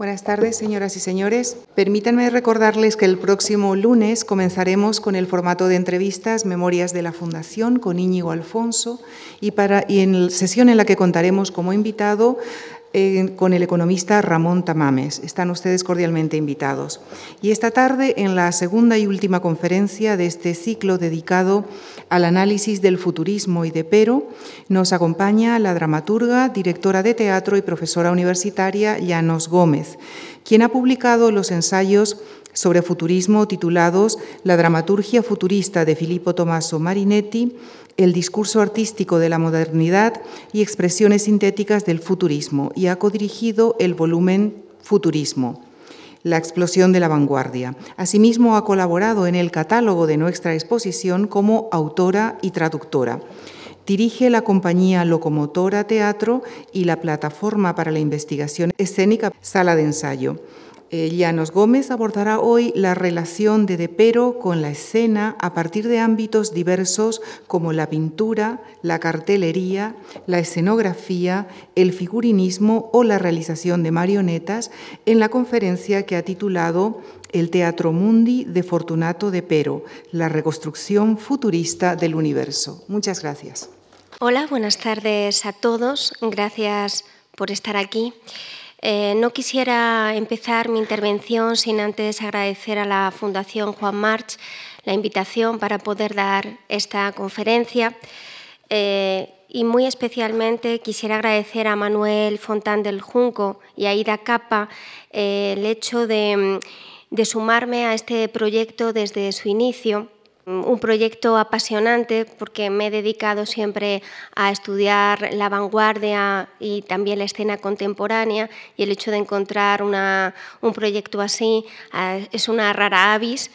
Buenas tardes, señoras y señores. Permítanme recordarles que el próximo lunes comenzaremos con el formato de entrevistas Memorias de la Fundación con Íñigo Alfonso y, en sesión en la que contaremos como invitado con el economista Ramón Tamames. Están ustedes cordialmente invitados. Y esta tarde, en la segunda y última conferencia de este ciclo dedicado al análisis del futurismo y de Pero, nos acompaña la dramaturga, directora de teatro y profesora universitaria Llanos Gómez, quien ha publicado los ensayos sobre futurismo titulados La dramaturgia futurista de Filippo Tommaso Marinetti, el discurso artístico de la modernidad y expresiones sintéticas del futurismo y ha codirigido el volumen Futurismo, la explosión de la vanguardia. Asimismo, ha colaborado en el catálogo de nuestra exposición como autora y traductora. Dirige la compañía Locomotora Teatro y la plataforma para la investigación escénica Sala de Ensayo. Eh, Llanos Gómez abordará hoy la relación de Depero con la escena a partir de ámbitos diversos como la pintura, la cartelería, la escenografía, el figurinismo o la realización de marionetas en la conferencia que ha titulado El Teatro Mundi de Fortunato Depero, la reconstrucción futurista del universo. Muchas gracias. Hola, buenas tardes a todos. Gracias por estar aquí. Eh, no quisiera empezar mi intervención sin antes agradecer a la Fundación Juan March la invitación para poder dar esta conferencia. Eh, y muy especialmente quisiera agradecer a Manuel Fontán del Junco y a Ida Capa eh, el hecho de sumarme a este proyecto desde su inicio un proyecto apasionante porque me he dedicado siempre a estudiar la vanguardia y también la escena contemporánea y el hecho de encontrar un proyecto así ah, es una rara avis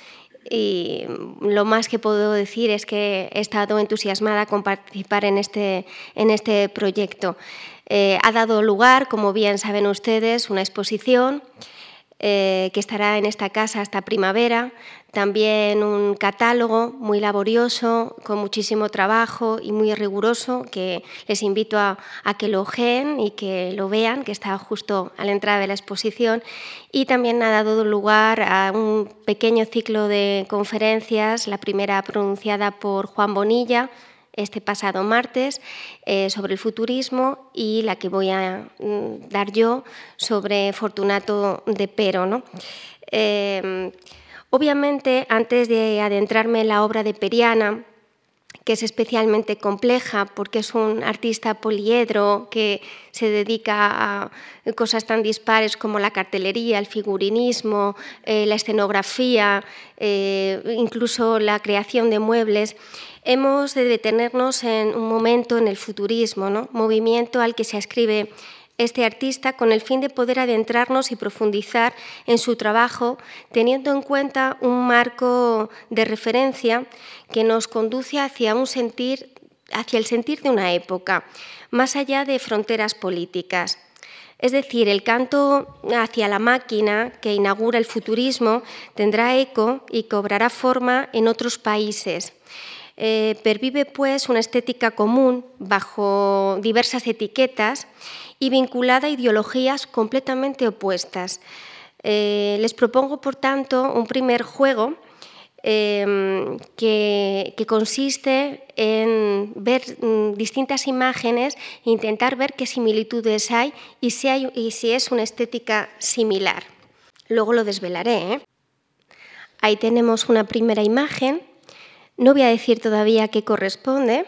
y lo más que puedo decir es que he estado entusiasmada con participar en este, en este proyecto. Eh, ha dado lugar, como bien saben ustedes, una exposición eh, que estará en esta casa hasta primavera, también un catálogo muy laborioso, con muchísimo trabajo y muy riguroso, que les invito a, que lo ojeen y que lo vean, que está justo a la entrada de la exposición. Y también ha dado lugar a un pequeño ciclo de conferencias, la primera pronunciada por Juan Bonilla, este pasado martes eh, sobre el futurismo y la que voy a mm, dar yo sobre Fortunato de Pero. ¿no? Eh, Obviamente, antes de adentrarme en la obra de Periana, que es especialmente compleja porque es un artista poliedro que se dedica a cosas tan dispares como la cartelería, el figurinismo, eh, la escenografía, eh, incluso la creación de muebles. Hemos de detenernos en un momento en el futurismo, ¿no? movimiento al que se ascribe este artista con el fin de poder adentrarnos y profundizar en su trabajo, teniendo en cuenta un marco de referencia que nos conduce hacia un sentir hacia el sentir de una época, más allá de fronteras políticas. Es decir, el canto hacia la máquina que inaugura el futurismo tendrá eco y cobrará forma en otros países. Eh, pervive pues una estética común bajo diversas etiquetas y vinculada a ideologías completamente opuestas. Eh, les propongo, por tanto, un primer juego em, que, consiste en ver mm, distintas imágenes e intentar ver qué similitudes hay y si, es una estética similar. Luego lo desvelaré. ¿eh? Ahí tenemos una primera imagen. No voy a decir todavía qué corresponde,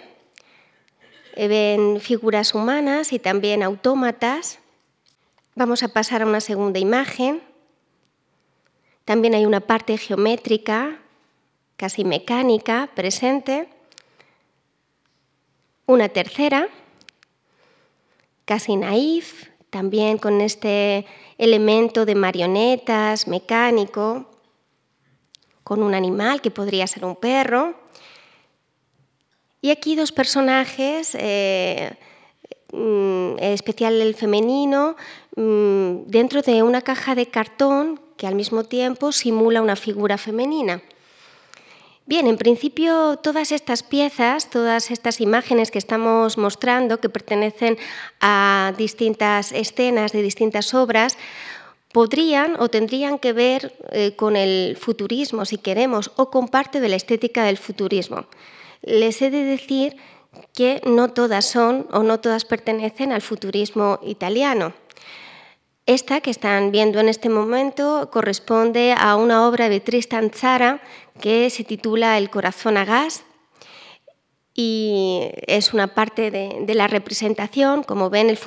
ven figuras humanas y también autómatas. Vamos a pasar a una segunda imagen. También hay una parte geométrica, casi mecánica, presente. Una tercera, casi naif, también con este elemento de marionetas, mecánico, con un animal que podría ser un perro. Y aquí dos personajes, eh, mm, en especial el femenino, mm, dentro de una caja de cartón que al mismo tiempo simula una figura femenina. Bien, en principio todas estas piezas, todas estas imágenes que estamos mostrando, que pertenecen a distintas escenas de distintas obras, podrían o tendrían que ver eh, con el futurismo, si queremos, o con parte de la estética del futurismo. Les he de decir que no todas son o no todas pertenecen al futurismo italiano. Esta que están viendo en este momento corresponde a una obra de Tristan Tzara que se titula El corazón a gas y es una parte de, la representación. Como ven, el,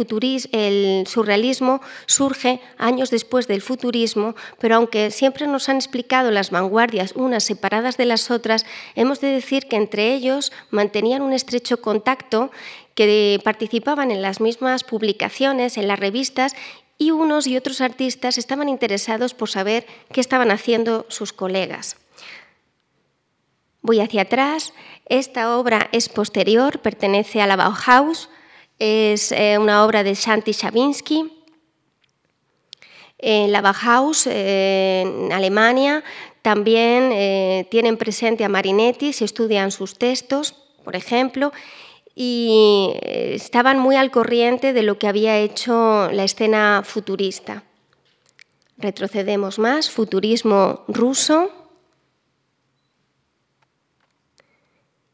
el surrealismo surge años después del futurismo, pero aunque siempre nos han explicado las vanguardias unas separadas de las otras, hemos de decir que entre ellos mantenían un estrecho contacto que participaban en las mismas publicaciones, en las revistas, y unos y otros artistas estaban interesados por saber qué estaban haciendo sus colegas. Voy hacia atrás. Esta obra es posterior, pertenece a la Bauhaus, es eh, una obra de Shanti Shabinsky. En la Bauhaus, eh, en Alemania, también eh, tienen presente a Marinetti, se estudian sus textos, por ejemplo, y estaban muy al corriente de lo que había hecho la escena futurista. Retrocedemos más, futurismo ruso.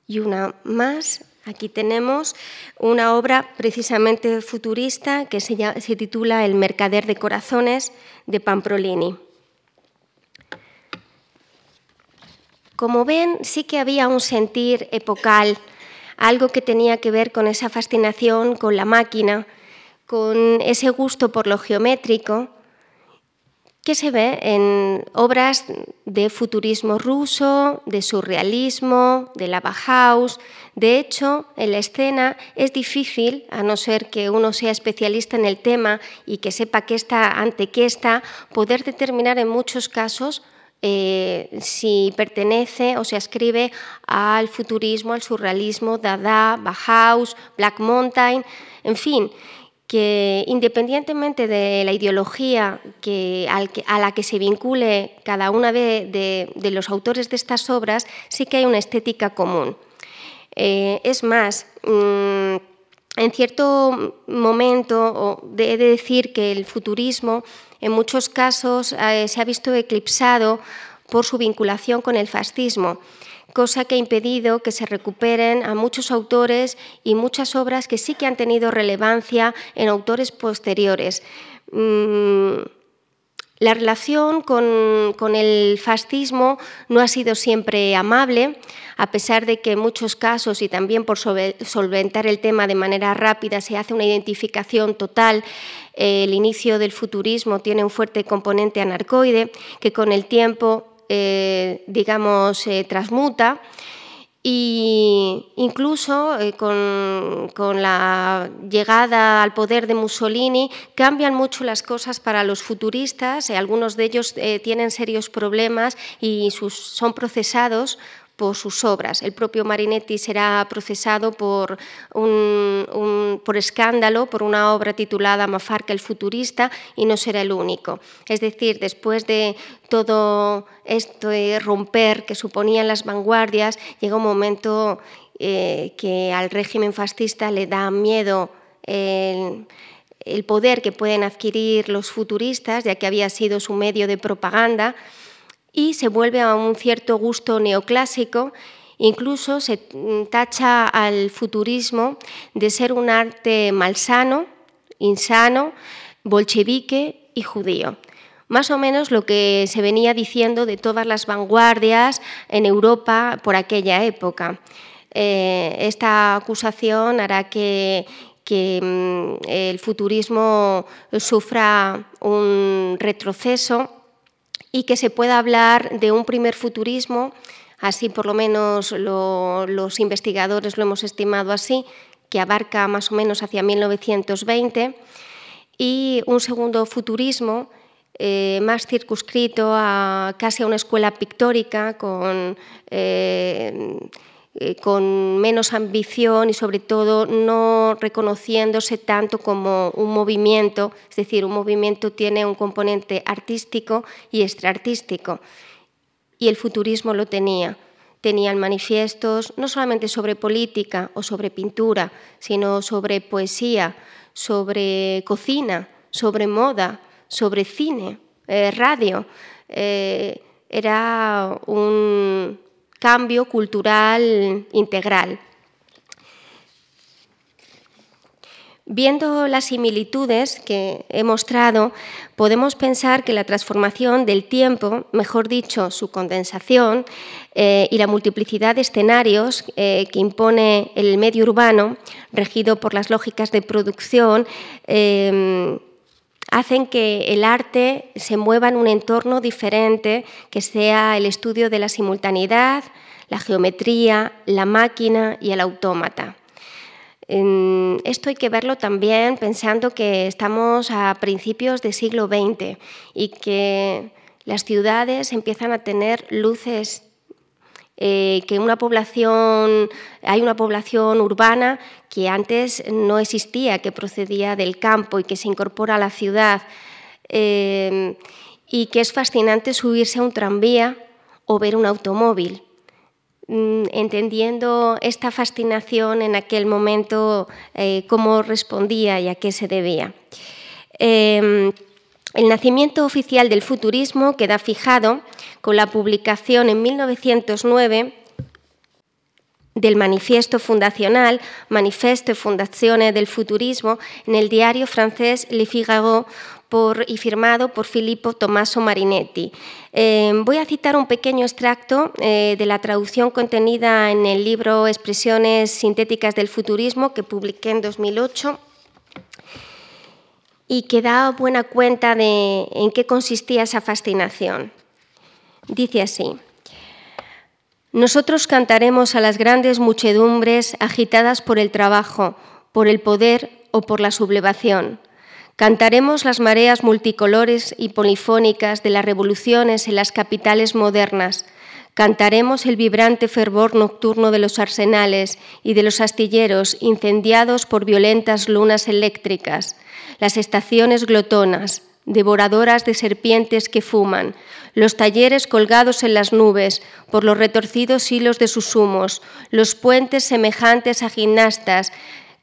Y una más. Aquí tenemos una obra precisamente futurista que se, titula El mercader de corazones de Pamprolini. Como ven, sí que había un sentir epocal, algo que tenía que ver con esa fascinación con la máquina, con ese gusto por lo geométrico, que se ve en obras de futurismo ruso, de surrealismo, de la Bauhaus. De hecho, en la escena es difícil, a no ser que uno sea especialista en el tema y que sepa qué está ante qué está, poder determinar en muchos casos eh, si pertenece o se ascribe al futurismo, al surrealismo, Dada, Bauhaus, Black Mountain, en fin que independientemente de la ideología a la que se vincule cada uno de, los autores de estas obras, sí que hay una estética común. Eh, es más, mm, en cierto momento he de decir que el futurismo en muchos casos eh, se ha visto eclipsado por su vinculación con el fascismo cosa que ha impedido que se recuperen a muchos autores y muchas obras que sí que han tenido relevancia en autores posteriores. Mm, la relación con, el fascismo no ha sido siempre amable, a pesar de que en muchos casos, y también por solventar el tema de manera rápida, se hace una identificación total. el inicio del futurismo tiene un fuerte componente anarcoide que con el tiempo eh, digamos, eh, transmuta y incluso eh, con, la llegada al poder de Mussolini cambian mucho las cosas para los futuristas. algunos de ellos tienen serios problemas y son procesados por sus obras. El propio Marinetti será procesado por, un, por escándalo por una obra titulada Mafarca el futurista y no será el único. Es decir, después de todo esto de romper que suponían las vanguardias, llega un momento eh, que al régimen fascista le da miedo el poder que pueden adquirir los futuristas, ya que había sido su medio de propaganda y se vuelve a un cierto gusto neoclásico. Incluso se tacha al futurismo de ser un arte malsano, insano, bolchevique y judío. Más o menos lo que se venía diciendo de todas las vanguardias en Europa por aquella época. Eh, esta acusación hará que, que mm, el futurismo sufra un retroceso y que se pueda hablar de un primer futurismo, así por lo menos los investigadores lo hemos estimado así, que abarca más o menos hacia 1920, y un segundo futurismo eh, más circunscrito a casi a una escuela pictórica con eh, eh, con menos ambición y sobre todo no reconociéndose tanto como un movimiento, es decir, un movimiento tiene un componente artístico y extraartístico, y el futurismo lo tenía. Tenían manifiestos no solamente sobre política o sobre pintura, sino sobre poesía, sobre cocina, sobre moda, sobre cine, radio. era un cambio cultural integral. Viendo las similitudes que he mostrado, podemos pensar que la transformación del tiempo, mejor dicho, su condensación eh, y la multiplicidad de escenarios eh, que impone el medio urbano, regido por las lógicas de producción, eh, hacen que el arte se mueva en un entorno diferente, que sea el estudio de la simultaneidad, la geometría, la máquina y el autómata. Esto hay que verlo también pensando que estamos a principios del siglo XX y que las ciudades empiezan a tener luces, eh, que una población, hay una población urbana que antes no existía, que procedía del campo y que se incorpora a la ciudad, eh, y que es fascinante subirse a un tranvía o ver un automóvil. Mm, entendiendo esta fascinación en aquel momento, eh, cómo respondía y a qué se debía. El nacimiento oficial del futurismo queda fijado con la publicación en 1909 del manifiesto fundacional, Manifesto Fondazione del Futurismo, en el diario francés Le Figaro, y firmado por Filippo Tommaso Marinetti. Eh, voy a citar un pequeño extracto eh, de la traducción contenida en el libro Expresiones sintéticas del futurismo que publiqué en 2008 y que da buena cuenta de en qué consistía esa fascinación. Dice así, nosotros cantaremos a las grandes muchedumbres agitadas por el trabajo, por el poder o por la sublevación. Cantaremos las mareas multicolores y polifónicas de las revoluciones en las capitales modernas. Cantaremos el vibrante fervor nocturno de los arsenales y de los astilleros incendiados por violentas lunas eléctricas, las estaciones glotonas, devoradoras de serpientes que fuman, los talleres colgados en las nubes por los retorcidos hilos de sus humos, los puentes semejantes a gimnastas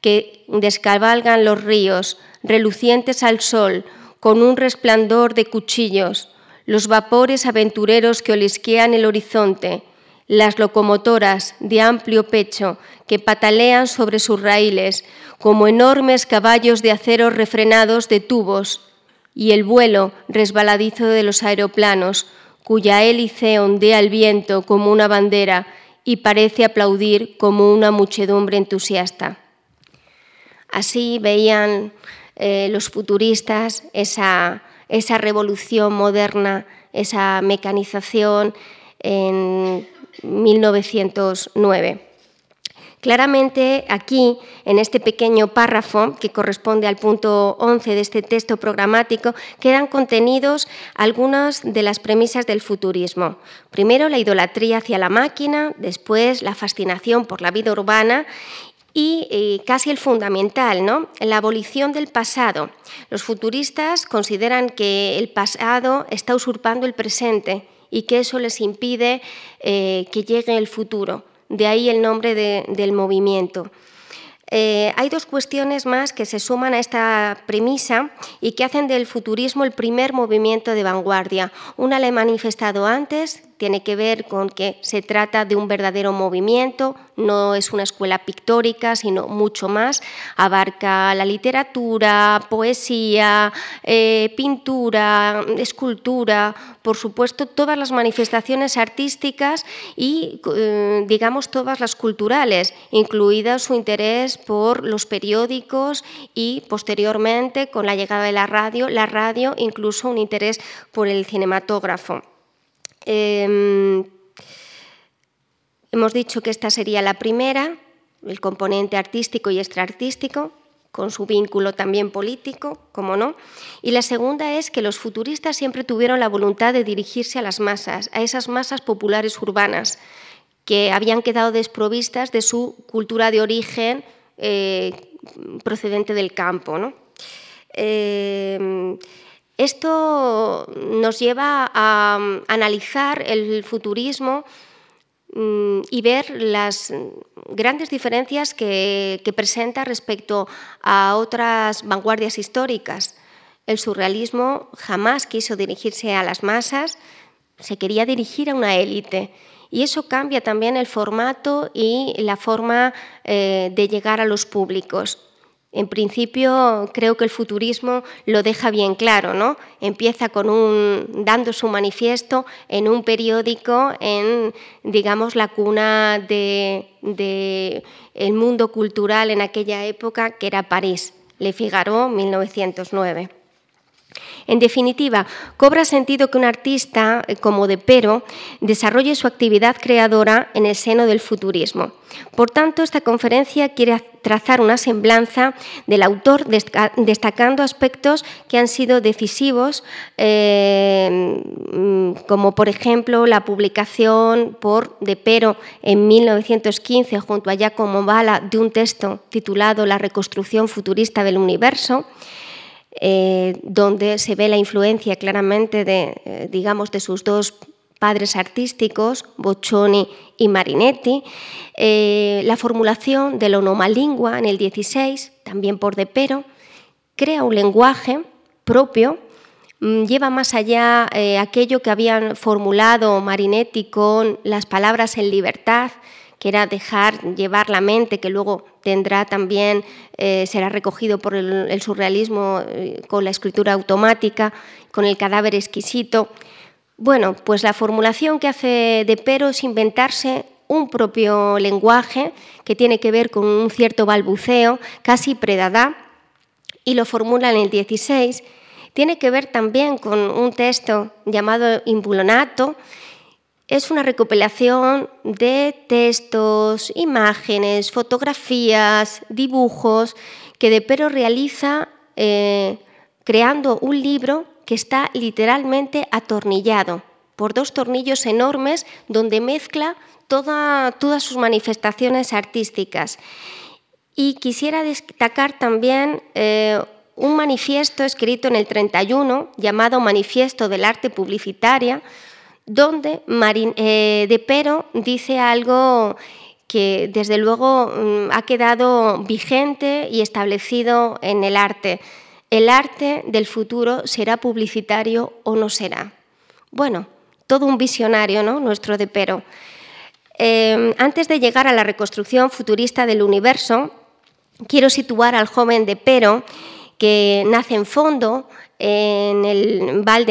que descabalgan los ríos, relucientes al sol, con un resplandor de cuchillos, los vapores aventureros que olisquean el horizonte, las locomotoras de amplio pecho que patalean sobre sus raíles como enormes caballos de acero refrenados de tubos, y el vuelo resbaladizo de los aeroplanos, cuya hélice ondea el viento como una bandera y parece aplaudir como una muchedumbre entusiasta. Así veían eh, los futuristas, esa, esa revolución moderna, esa mecanización en 1909. Claramente aquí, en este pequeño párrafo que corresponde al punto 11 de este texto programático, quedan contenidos algunas de las premisas del futurismo. Primero, la idolatría hacia la máquina, después la fascinación por la vida urbana y eh, casi el fundamental, ¿no? la abolición del pasado. Los futuristas consideran que el pasado está usurpando el presente y que eso les impide eh, que llegue el futuro. De ahí el nombre del movimiento. Eh, hay dos cuestiones más que se suman a esta premisa y que hacen del futurismo el primer movimiento de vanguardia. Una la he manifestado antes, tiene que ver con que se trata de un verdadero movimiento, no es una escuela pictórica, sino mucho más. Abarca la literatura, poesía, eh, pintura, escultura, por supuesto, todas las manifestaciones artísticas y, eh, digamos, todas las culturales, incluida su interés por los periódicos y, posteriormente, con la llegada de la radio, la radio, incluso un interés por el cinematógrafo. Em, hemos dicho que esta sería la primera, el componente artístico y extraartístico, con su vínculo también político, como no. Y la segunda es que los futuristas siempre tuvieron la voluntad de dirigirse a las masas, a esas masas populares urbanas que habían quedado desprovistas de su cultura de origen eh, procedente del campo. ¿no? Em, esto nos lleva a mm, analizar el futurismo mm, y ver las grandes diferencias que, presenta respecto a otras vanguardias históricas. El surrealismo jamás quiso dirigirse a las masas, se quería dirigir a una élite. Y eso cambia también el formato y la forma eh, de llegar a los públicos. En principio, creo que el futurismo lo deja bien claro, ¿no? Empieza con un, dando su manifiesto en un periódico en, digamos, la cuna de, el mundo cultural en aquella época, que era París, Le Figaro, 1909. En definitiva, cobra sentido que un artista eh, como De Pero desarrolle su actividad creadora en el seno del futurismo. Por tanto, esta conferencia quiere trazar una semblanza del autor destacando aspectos que han sido decisivos, eh, como por ejemplo la publicación por De Pero en 1915 junto a Giacomo Bala de un texto titulado La reconstrucción futurista del universo, eh, donde se ve la influencia claramente de, eh, digamos, de sus dos padres artísticos, Boccioni y Marinetti, eh, la formulación de la onomalingua en el 16, también por De Pero, crea un lenguaje propio, mm, lleva más allá aquello que habían formulado Marinetti con las palabras en libertad, que era dejar llevar la mente, que luego tendrá también, eh, será recogido por el, surrealismo eh, con la escritura automática, con el cadáver exquisito. Bueno, pues la formulación que hace de Pero es inventarse un propio lenguaje que tiene que ver con un cierto balbuceo, casi predada, y lo formula en el 16. Tiene que ver también con un texto llamado Imbulonato, es una recopilación de textos, imágenes, fotografías, dibujos que De Pero realiza eh, creando un libro que está literalmente atornillado por dos tornillos enormes donde mezcla todas sus manifestaciones artísticas. Y quisiera destacar también eh, un manifiesto escrito en el 31 llamado Manifiesto del Arte Publicitaria, donde eh, De Pero dice algo que desde luego mm, ha quedado vigente y establecido en el arte. El arte del futuro será publicitario o no será. Bueno, todo un visionario, ¿no? Nuestro De Pero. Em, antes de llegar a la reconstrucción futurista del universo, quiero situar al joven De Pero, que nace en fondo, en el Val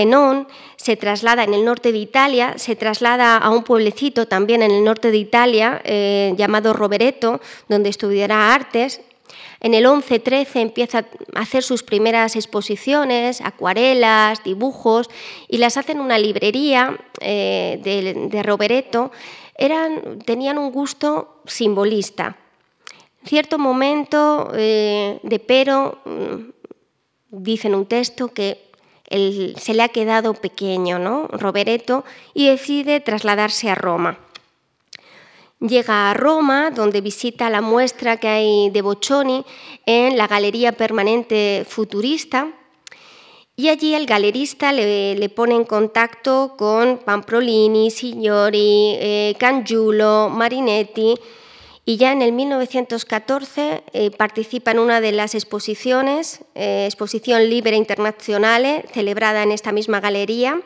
se traslada en el norte de Italia, se traslada a un pueblecito también en el norte de Italia eh, llamado Rovereto, donde estudiará artes. En el 11-13 empieza a hacer sus primeras exposiciones, acuarelas, dibujos, y las hace en una librería eh, de, Rovereto. Eran, tenían un gusto simbolista. Cierto momento, eh, de Pero mm, dice en un texto que se le ha quedado pequeño, ¿no? Rovereto, y decide trasladarse a Roma. Llega a Roma, donde visita la muestra que hay de Boccioni en la Galería Permanente Futurista, y allí el galerista le, pone en contacto con Pamprolini, Signori, eh, Cangiulo, Marinetti, y ya en el 1914 eh, participa en una de las exposiciones, eh, Exposición Libre Internacional, celebrada en esta misma galería,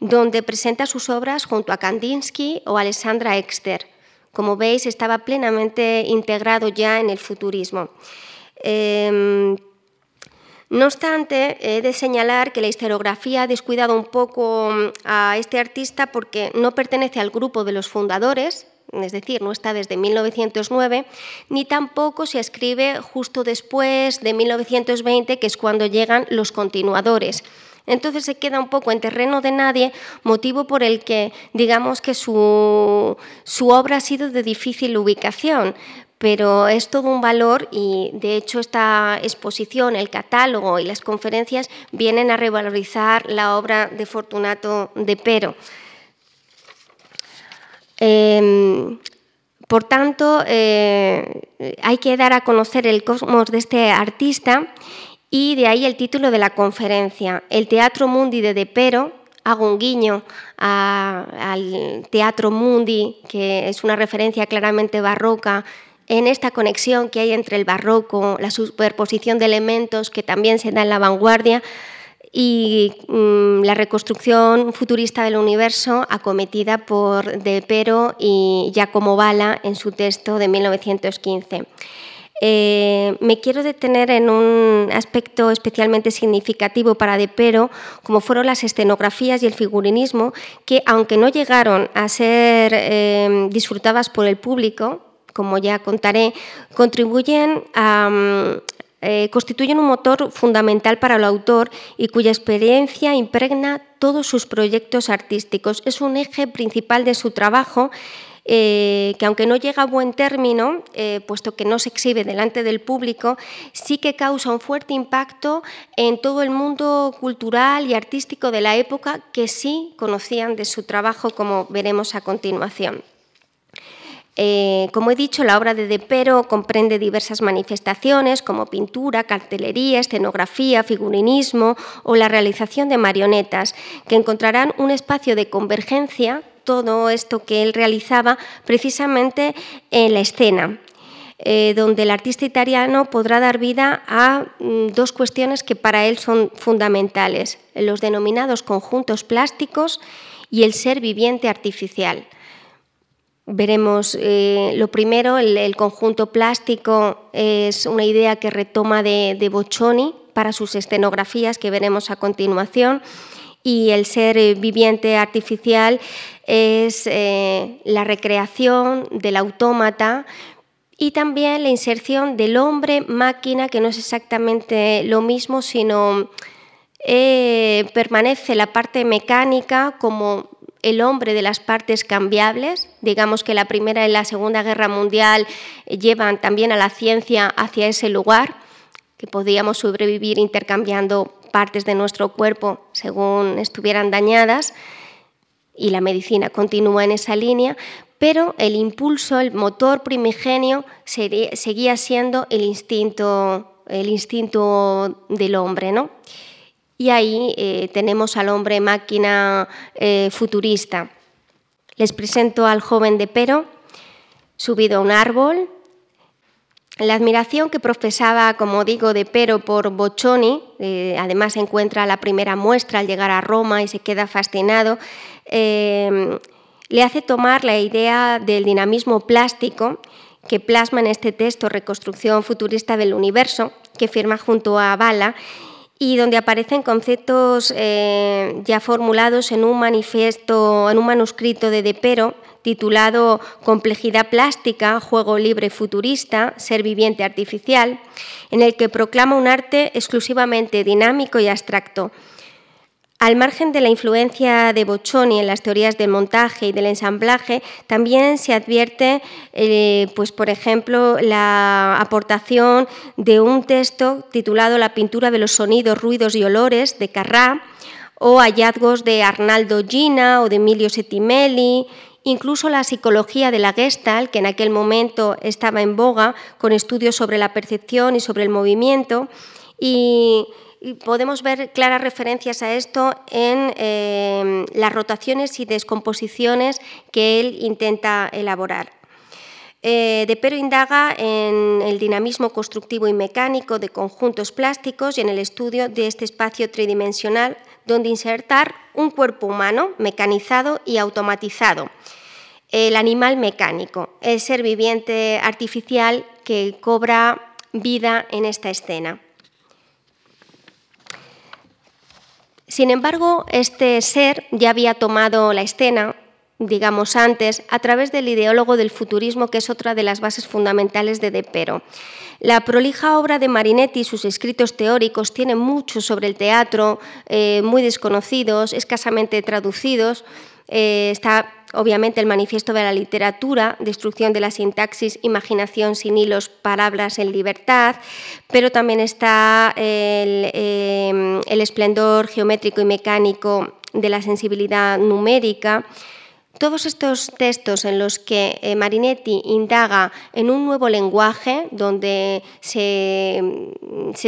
donde presenta sus obras junto a Kandinsky o Alessandra Exter. Como veis, estaba plenamente integrado ya en el futurismo. Em, no obstante, he de señalar que la historiografía ha descuidado un poco mm, a este artista porque no pertenece al grupo de los fundadores, es decir, no está desde 1909, ni tampoco se escribe justo después de 1920, que es cuando llegan los continuadores. Entonces se queda un poco en terreno de nadie, motivo por el que digamos que su, su obra ha sido de difícil ubicación, pero es todo un valor y de hecho esta exposición, el catálogo y las conferencias vienen a revalorizar la obra de Fortunato de Pero. Em, por tanto, eh, hay que dar a conocer el cosmos de este artista y de ahí el título de la conferencia, El Teatro Mundi de De Pero. Hago un guiño al Teatro Mundi, que es una referencia claramente barroca en esta conexión que hay entre el barroco, la superposición de elementos que también se da en la vanguardia, y mm, la reconstrucción futurista del universo acometida por De Pero y Giacomo Bala en su texto de 1915. Eh, me quiero detener en un aspecto especialmente significativo para De Pero, como fueron las escenografías y el figurinismo, que aunque no llegaron a ser eh, disfrutadas por el público, como ya contaré, contribuyen a, eh, constituyen un motor fundamental para el autor y cuya experiencia impregna todos sus proyectos artísticos. Es un eje principal de su trabajo eh, que aunque no llega a buen término, eh, puesto que no se exhibe delante del público, sí que causa un fuerte impacto en todo el mundo cultural y artístico de la época que sí conocían de su trabajo, como veremos a continuación. Eh, como he dicho, la obra de De Pero comprende diversas manifestaciones como pintura, cartelería, escenografía, figurinismo o la realización de marionetas, que encontrarán un espacio de convergencia, todo esto que él realizaba precisamente en la escena. Eh, donde el artista italiano podrá dar vida a mm, dos cuestiones que para él son fundamentales, los denominados conjuntos plásticos y el ser viviente artificial. Veremos eh, lo primero, el, conjunto plástico es una idea que retoma de, de para sus escenografías que veremos a continuación. Y el ser eh, viviente artificial es eh, la recreación del autómata y también la inserción del hombre-máquina, que no es exactamente lo mismo, sino permanece la parte mecánica como el hombre de las partes cambiables. Digamos que la Primera y la Segunda Guerra Mundial llevan también a la ciencia hacia ese lugar, que podíamos sobrevivir intercambiando partes de nuestro cuerpo según estuvieran dañadas, y la medicina continúa en esa línea, pero el impulso, el motor primigenio seguía siendo el instinto, el instinto del hombre. ¿no? Y ahí eh, tenemos al hombre máquina eh, futurista. Les presento al joven de Pero, subido a un árbol. La admiración que profesaba, como digo, de Pero por Boccioni, eh, además encuentra la primera muestra al llegar a Roma y se queda fascinado, le hace tomar la idea del dinamismo plástico que plasma en este texto Reconstrucción futurista del universo, que firma junto a Bala y donde aparecen conceptos eh, ya formulados en un manifiesto, en un manuscrito de Depero titulado Complejidad plástica, juego libre futurista, ser viviente artificial, en el que proclama un arte exclusivamente dinámico y abstracto, al margen de la influencia de Boccioni en las teorías del montaje y del ensamblaje, también se advierte, eh, pues, por ejemplo, la aportación de un texto titulado La pintura de los sonidos, ruidos y olores de Carrá, o hallazgos de Arnaldo Gina o de Emilio Settimelli, incluso la psicología de la Gestalt, que en aquel momento estaba en boga, con estudios sobre la percepción y sobre el movimiento, y podemos ver claras referencias a esto en em, las rotaciones y descomposiciones que él intenta elaborar. Eh, de Pero indaga en el dinamismo constructivo y mecánico de conjuntos plásticos y en el estudio de este espacio tridimensional donde insertar un cuerpo humano mecanizado y automatizado. El animal mecánico, el ser viviente artificial que cobra vida en esta escena. Sin embargo, este ser ya había tomado la escena, digamos antes, a través del ideólogo del futurismo, que es otra de las bases fundamentales de De Pero. La prolija obra de Marinetti y sus escritos teóricos tienen mucho sobre el teatro, eh, muy desconocidos, escasamente traducidos. Eh, está obviamente el manifiesto de la literatura, destrucción de la sintaxis, imaginación sin hilos, palabras en libertad, pero también está el, em, el esplendor geométrico y mecánico de la sensibilidad numérica. Todos estos textos en los que eh, Marinetti indaga en un nuevo lenguaje, donde se,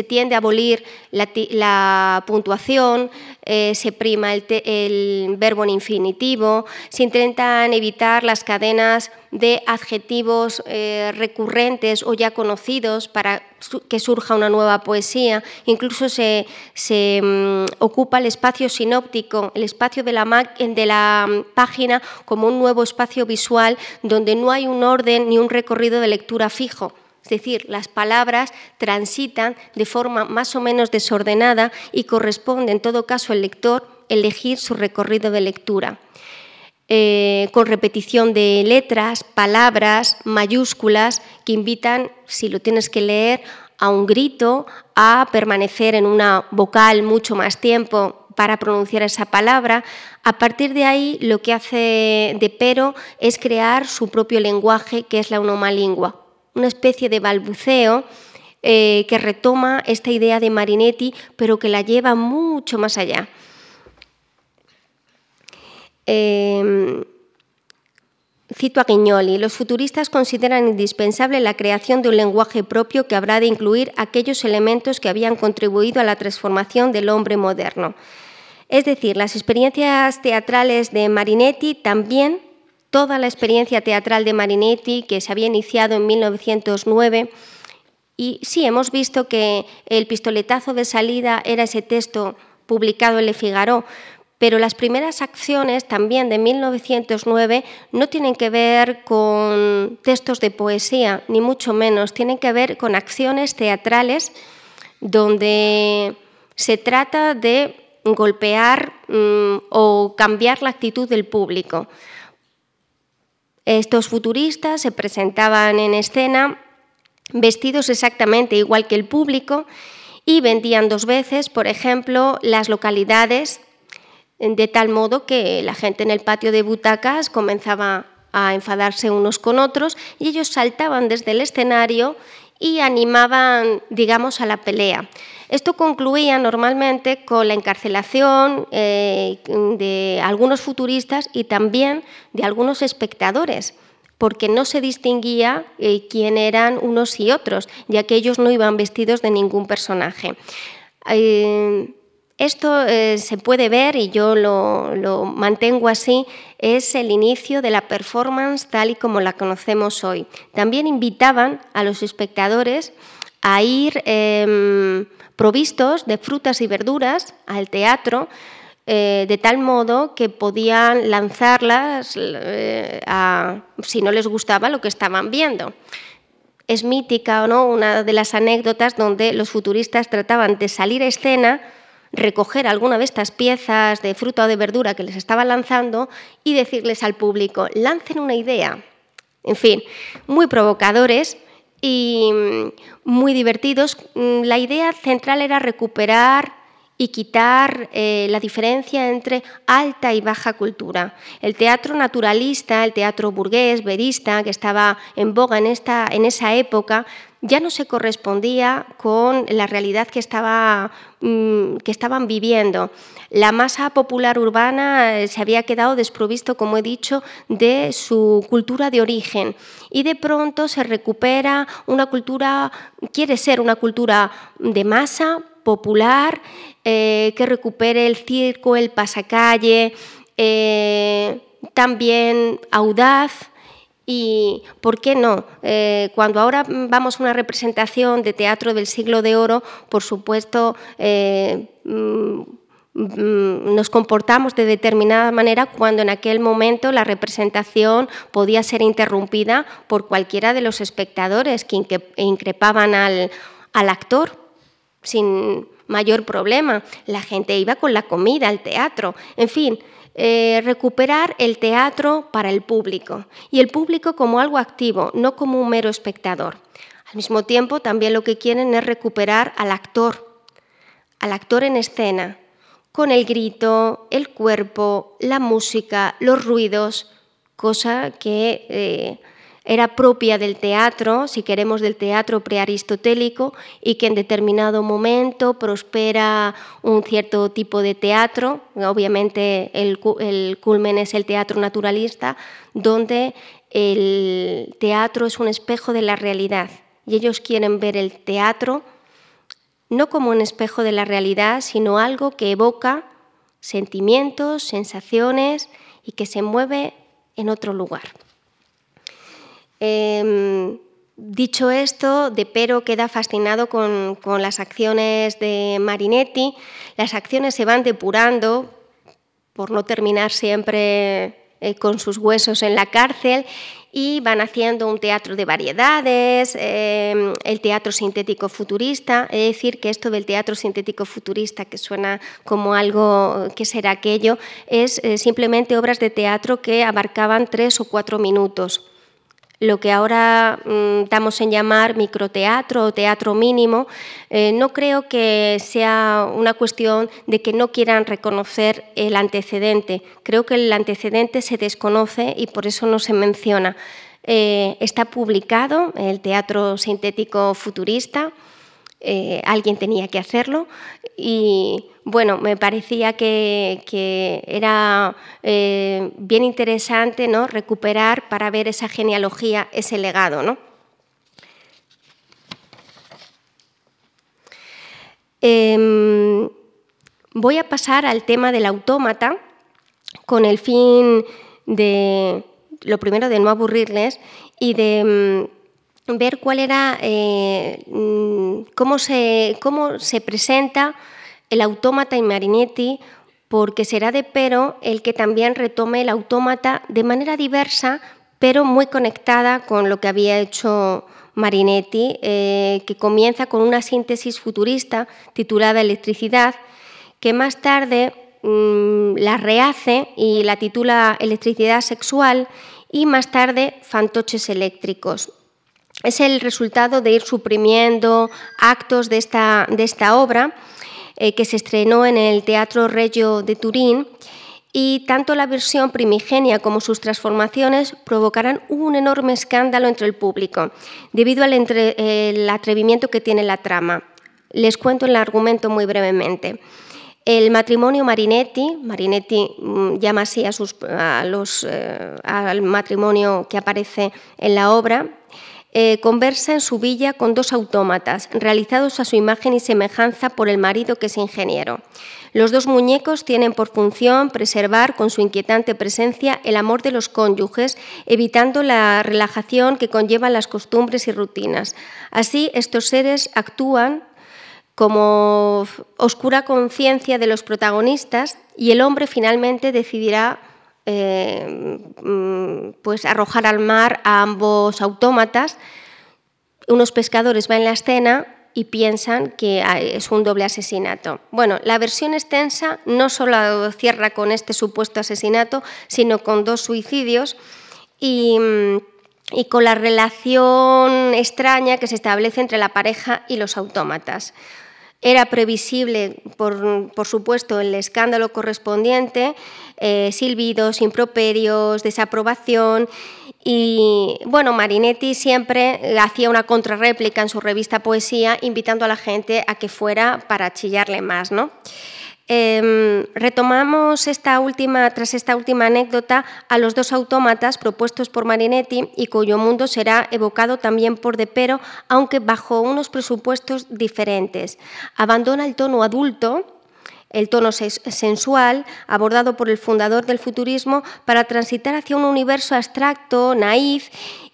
tiende a abolir la, puntuación, eh, se prima el, verbo en infinitivo, se intentan evitar las cadenas de adjetivos eh, recurrentes o ya conocidos para que surja una nueva poesía, incluso se, mm, ocupa el espacio sinóptico, el espacio de la, de la mm, página como un nuevo espacio visual donde no hay un orden ni un recorrido de lectura fijo. Es decir, las palabras transitan de forma más o menos desordenada y corresponde en todo caso al lector elegir su recorrido de lectura. Eh, con repetición de letras, palabras, mayúsculas, que invitan, si lo tienes que leer, a un grito, a permanecer en una vocal mucho más tiempo para pronunciar esa palabra. A partir de ahí, lo que hace De Pero es crear su propio lenguaje, que es la onomalingua, una especie de balbuceo eh, que retoma esta idea de Marinetti, pero que la lleva mucho más allá. Em, cito a Guignoli, los futuristas consideran indispensable la creación de un lenguaje propio que habrá de incluir aquellos elementos que habían contribuido a la transformación del hombre moderno. Es decir, las experiencias teatrales de Marinetti también, toda la experiencia teatral de Marinetti que se había iniciado en 1909, y sí, hemos visto que el pistoletazo de salida era ese texto publicado en Le Figaro, pero las primeras acciones también de 1909 no tienen que ver con textos de poesía, ni mucho menos, tienen que ver con acciones teatrales donde se trata de golpear mm, o cambiar la actitud del público. Estos futuristas se presentaban en escena vestidos exactamente igual que el público y vendían dos veces, por ejemplo, las localidades de tal modo que la gente en el patio de butacas comenzaba a enfadarse unos con otros y ellos saltaban desde el escenario y animaban, digamos, a la pelea. Esto concluía normalmente con la encarcelación eh, de algunos futuristas y también de algunos espectadores, porque no se distinguía eh, quién eran unos y otros, ya que ellos no iban vestidos de ningún personaje. Eh, esto eh, se puede ver, y yo lo, mantengo así, es el inicio de la performance tal y como la conocemos hoy. También invitaban a los espectadores a ir em, provistos de frutas y verduras al teatro, eh, de tal modo que podían lanzarlas eh, si no les gustaba lo que estaban viendo. Es mítica o no una de las anécdotas donde los futuristas trataban de salir a escena recoger alguna de estas piezas de fruta o de verdura que les estaba lanzando y decirles al público, lancen una idea. En fin, muy provocadores y mm, muy divertidos. Mm, la idea central era recuperar y quitar eh, la diferencia entre alta y baja cultura. El teatro naturalista, el teatro burgués, verista, que estaba en boga en, esta, en esa época, ya no se correspondía con la realidad que, estaba, mm, que estaban viviendo. La masa popular urbana eh, se había quedado desprovisto, como he dicho, de su cultura de origen y de pronto se recupera una cultura, quiere ser una cultura de masa, popular, eh, que recupere el circo, el pasacalle, eh, también audaz, y, ¿por qué no? Eh, cuando ahora vamos a una representación de teatro del siglo de oro, por supuesto, eh, mm, mm, nos comportamos de determinada manera cuando en aquel momento la representación podía ser interrumpida por cualquiera de los espectadores que increpaban al, al actor sin mayor problema. La gente iba con la comida al teatro, en fin. Eh, recuperar el teatro para el público y el público como algo activo, no como un mero espectador. Al mismo tiempo, también lo que quieren es recuperar al actor, al actor en escena, con el grito, el cuerpo, la música, los ruidos, cosa que eh, era propia del teatro, si queremos del teatro prearistotélico, y que en determinado momento prospera un cierto tipo de teatro, obviamente el, culmen es el teatro naturalista, donde el teatro es un espejo de la realidad, y ellos quieren ver el teatro no como un espejo de la realidad, sino algo que evoca sentimientos, sensaciones y que se mueve en otro lugar. Em, Dicho esto, De Pero queda fascinado con, las acciones de Marinetti. Las acciones se van depurando por no terminar siempre eh, con sus huesos en la cárcel y van haciendo un teatro de variedades, em, el teatro sintético futurista, es decir, que esto del teatro sintético futurista, que suena como algo que será aquello, es eh, simplemente obras de teatro que abarcaban tres o cuatro minutos lo que ahora mm, damos en llamar microteatro o teatro mínimo, eh, no creo que sea una cuestión de que no quieran reconocer el antecedente. Creo que el antecedente se desconoce y por eso no se menciona. Eh, está publicado el teatro sintético futurista, eh, alguien tenía que hacerlo y bueno, me parecía que, era eh, bien interesante ¿no? recuperar para ver esa genealogía, ese legado. ¿no? Em, voy a pasar al tema del autómata con el fin de, lo primero, de no aburrirles y de mm, ver cuál era, eh, cómo, se, cómo se presenta el autómata en Marinetti, porque será de Pero el que también retome el autómata de manera diversa, pero muy conectada con lo que había hecho Marinetti, eh, que comienza con una síntesis futurista titulada Electricidad, que más tarde mm, la rehace y la titula Electricidad sexual y más tarde Fantoches eléctricos. Es el resultado de ir suprimiendo actos de esta, obra eh, que se estrenó en el Teatro Regio de Turín y tanto la versión primigenia como sus transformaciones provocarán un enorme escándalo entre el público, debido al atrevimiento que tiene la trama. Les cuento el argumento muy brevemente. El matrimonio Marinetti, Marinetti mm, llama así a los, eh, al matrimonio que aparece en la obra, eh, conversa en su villa con dos autómatas, realizados a su imagen y semejanza por el marido que es ingeniero. Los dos muñecos tienen por función preservar con su inquietante presencia el amor de los cónyuges, evitando la relajación que conllevan las costumbres y rutinas. Así, estos seres actúan como oscura conciencia de los protagonistas y el hombre finalmente decidirá eh, mm, pues arrojar al mar a ambos autómatas. Unos pescadores van en la escena y piensan que es un doble asesinato. Bueno, la versión extensa no solo cierra con este supuesto asesinato, sino con dos suicidios y, y con la relación extraña que se establece entre la pareja y los autómatas. Era previsible, por, supuesto, el escándalo correspondiente, eh, silbidos, improperios, desaprobación. Y bueno, Marinetti siempre hacía una contrarréplica en su revista Poesía, invitando a la gente a que fuera para chillarle más. ¿no? Em, retomamos esta última, tras esta última anécdota a los dos autómatas propuestos por Marinetti y cuyo mundo será evocado también por De Pero, aunque bajo unos presupuestos diferentes. Abandona el tono adulto, el tono sensual, abordado por el fundador del futurismo, para transitar hacia un universo abstracto, naif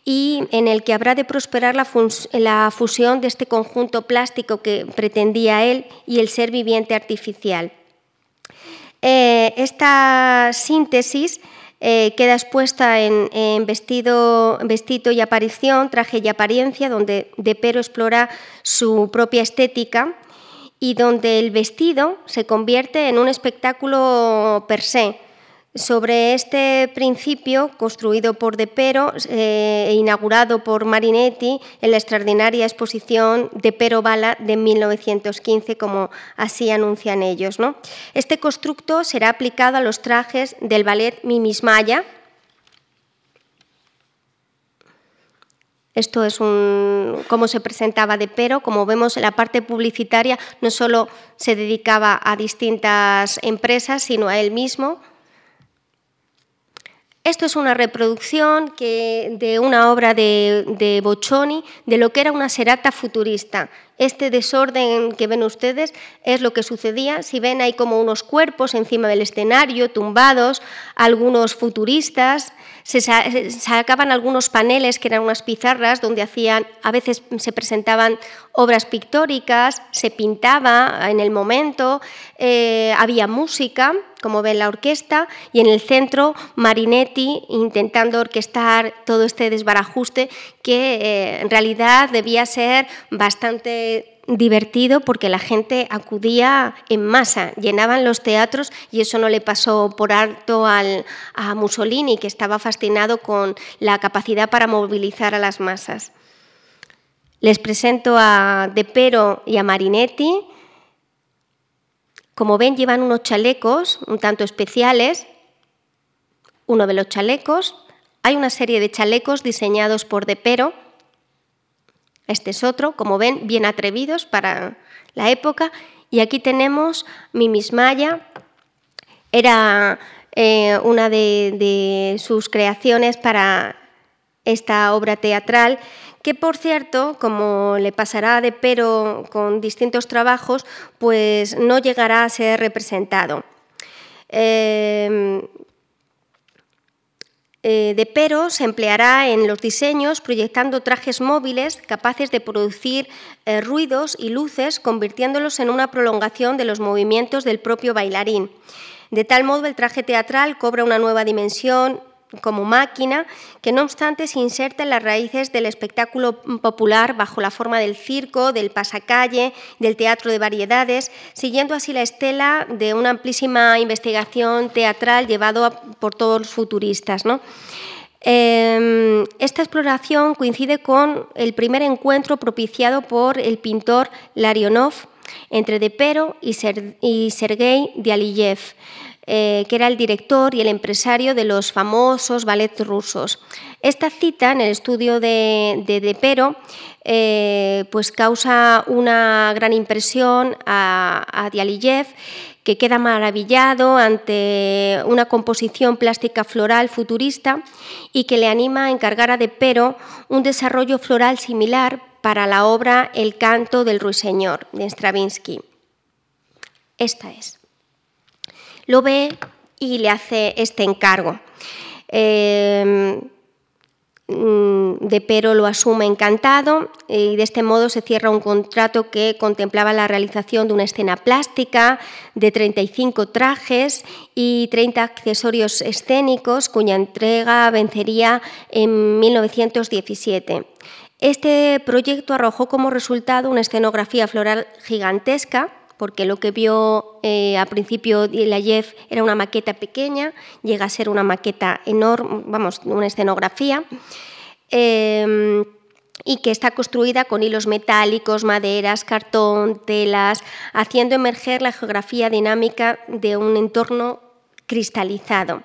y en el que habrá de prosperar la, la, fusión de este conjunto plástico que pretendía él y el ser viviente artificial. Eh, esta síntesis eh, queda expuesta en, vestido, vestido, y aparición, traje y apariencia, donde De Pero explora su propia estética y donde el vestido se convierte en un espectáculo per se, sobre este principio, construido por De Pero eh, e inaugurado por Marinetti en la extraordinaria exposición De Pero Bala de 1915, como así anuncian ellos. ¿no? Este constructo será aplicado a los trajes del ballet Mimismaya. Esto es un, cómo se presentaba de Pero. Como vemos, la parte publicitaria no solo se dedicaba a distintas empresas, sino a él mismo, esto es una reproducción de una obra de, de, Boccioni de lo que era una serata futurista. Este desorden que ven ustedes es lo que sucedía. Si ven, hay como unos cuerpos encima del escenario, tumbados, algunos futuristas. Se sacaban algunos paneles que eran unas pizarras donde hacían, a veces se presentaban obras pictóricas, se pintaba en el momento, eh, había música, como ven la orquesta, y en el centro Marinetti intentando orquestar todo este desbarajuste que eh, en realidad debía ser bastante divertido porque la gente acudía en masa, llenaban los teatros y eso no le pasó por alto al, a Mussolini, que estaba fascinado con la capacidad para movilizar a las masas. Les presento a De Pero y a Marinetti. Como ven, llevan unos chalecos un tanto especiales. Uno de los chalecos, hay una serie de chalecos diseñados por De Pero este es otro, como ven, bien atrevidos para la época. Y aquí tenemos Mimismaya, era eh, una de, sus creaciones para esta obra teatral, que por cierto, como le pasará de pero con distintos trabajos, pues no llegará a ser representado. Eh, eh, de pero se empleará en los diseños proyectando trajes móviles capaces de producir eh, ruidos y luces, convirtiéndolos en una prolongación de los movimientos del propio bailarín. De tal modo, el traje teatral cobra una nueva dimensión como máquina, que no obstante se inserta en las raíces del espectáculo popular bajo la forma del circo, del pasacalle, del teatro de variedades, siguiendo así la estela de una amplísima investigación teatral llevado por todos los futuristas. Em, esta exploración coincide con el primer encuentro propiciado por el pintor Larionov entre Depero y, Sergei Dialiyev. Eh, que era el director y el empresario de los famosos ballets rusos. Esta cita en el estudio de, de, Pero eh, pues causa una gran impresión a, a que queda maravillado ante una composición plástica floral futurista y que le anima a encargar a De Pero un desarrollo floral similar para la obra El canto del ruiseñor de Stravinsky. Esta es lo ve y le hace este encargo. Em, mm, de Pero lo asume encantado y de este modo se cierra un contrato que contemplaba la realización de una escena plástica de 35 trajes y 30 accesorios escénicos cuya entrega vencería en 1917. Este proyecto arrojó como resultado una escenografía floral gigantesca porque lo que vio eh, a principio Ilayev era una maqueta pequeña, llega a ser una maqueta enorme, vamos, una escenografía, em, y que está construida con hilos metálicos, maderas, cartón, telas, haciendo emerger la geografía dinámica de un entorno cristalizado.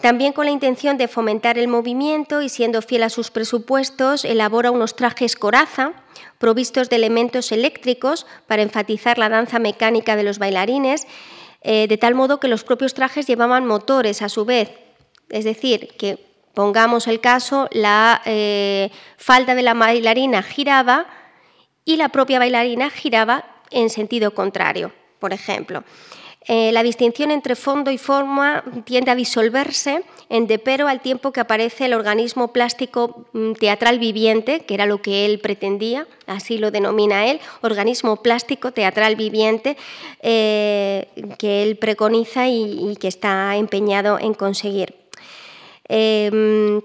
También con la intención de fomentar el movimiento y siendo fiel a sus presupuestos, elabora unos trajes coraza provistos de elementos eléctricos para enfatizar la danza mecánica de los bailarines, eh, de tal modo que los propios trajes llevaban motores a su vez. Es decir, que pongamos el caso, la eh, falda de la bailarina giraba y la propia bailarina giraba en sentido contrario, por ejemplo. Eh, la distinción entre fondo y forma tiende a disolverse en Depero al tiempo que aparece el organismo plástico mm, teatral viviente, que era lo que él pretendía, así lo denomina él, organismo plástico teatral viviente, eh, que él preconiza y, que está empeñado en conseguir. Em,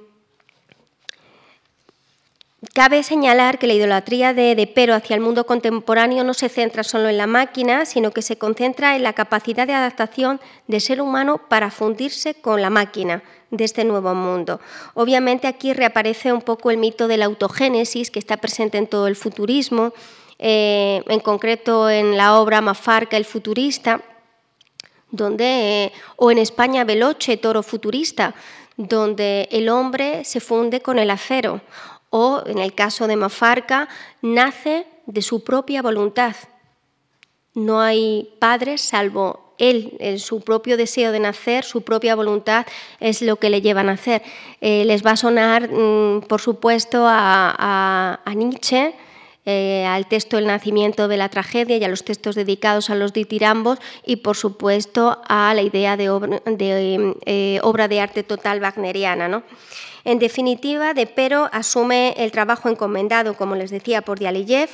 Cabe señalar que la idolatría de, Pero hacia el mundo contemporáneo no se centra solo en la máquina, sino que se concentra en la capacidad de adaptación del ser humano para fundirse con la máquina de este nuevo mundo. Obviamente aquí reaparece un poco el mito de la autogénesis que está presente en todo el futurismo, eh, en concreto en la obra Mafarca el futurista, donde, o en España Veloce, Toro futurista, donde el hombre se funde con el acero o, en el caso de Mafarca, nace de su propia voluntad. No hay padres salvo él, su propio deseo de nacer, su propia voluntad es lo que le lleva a nacer. Eh, les va a sonar, mm, por supuesto, a, Nietzsche, eh, al texto El nacimiento de la tragedia y a los textos dedicados a los ditirambos y, por supuesto, a la idea de obra de, eh, arte total wagneriana. ¿no? En definitiva, De Pero asume el trabajo encomendado, como les decía, por Dialiyev,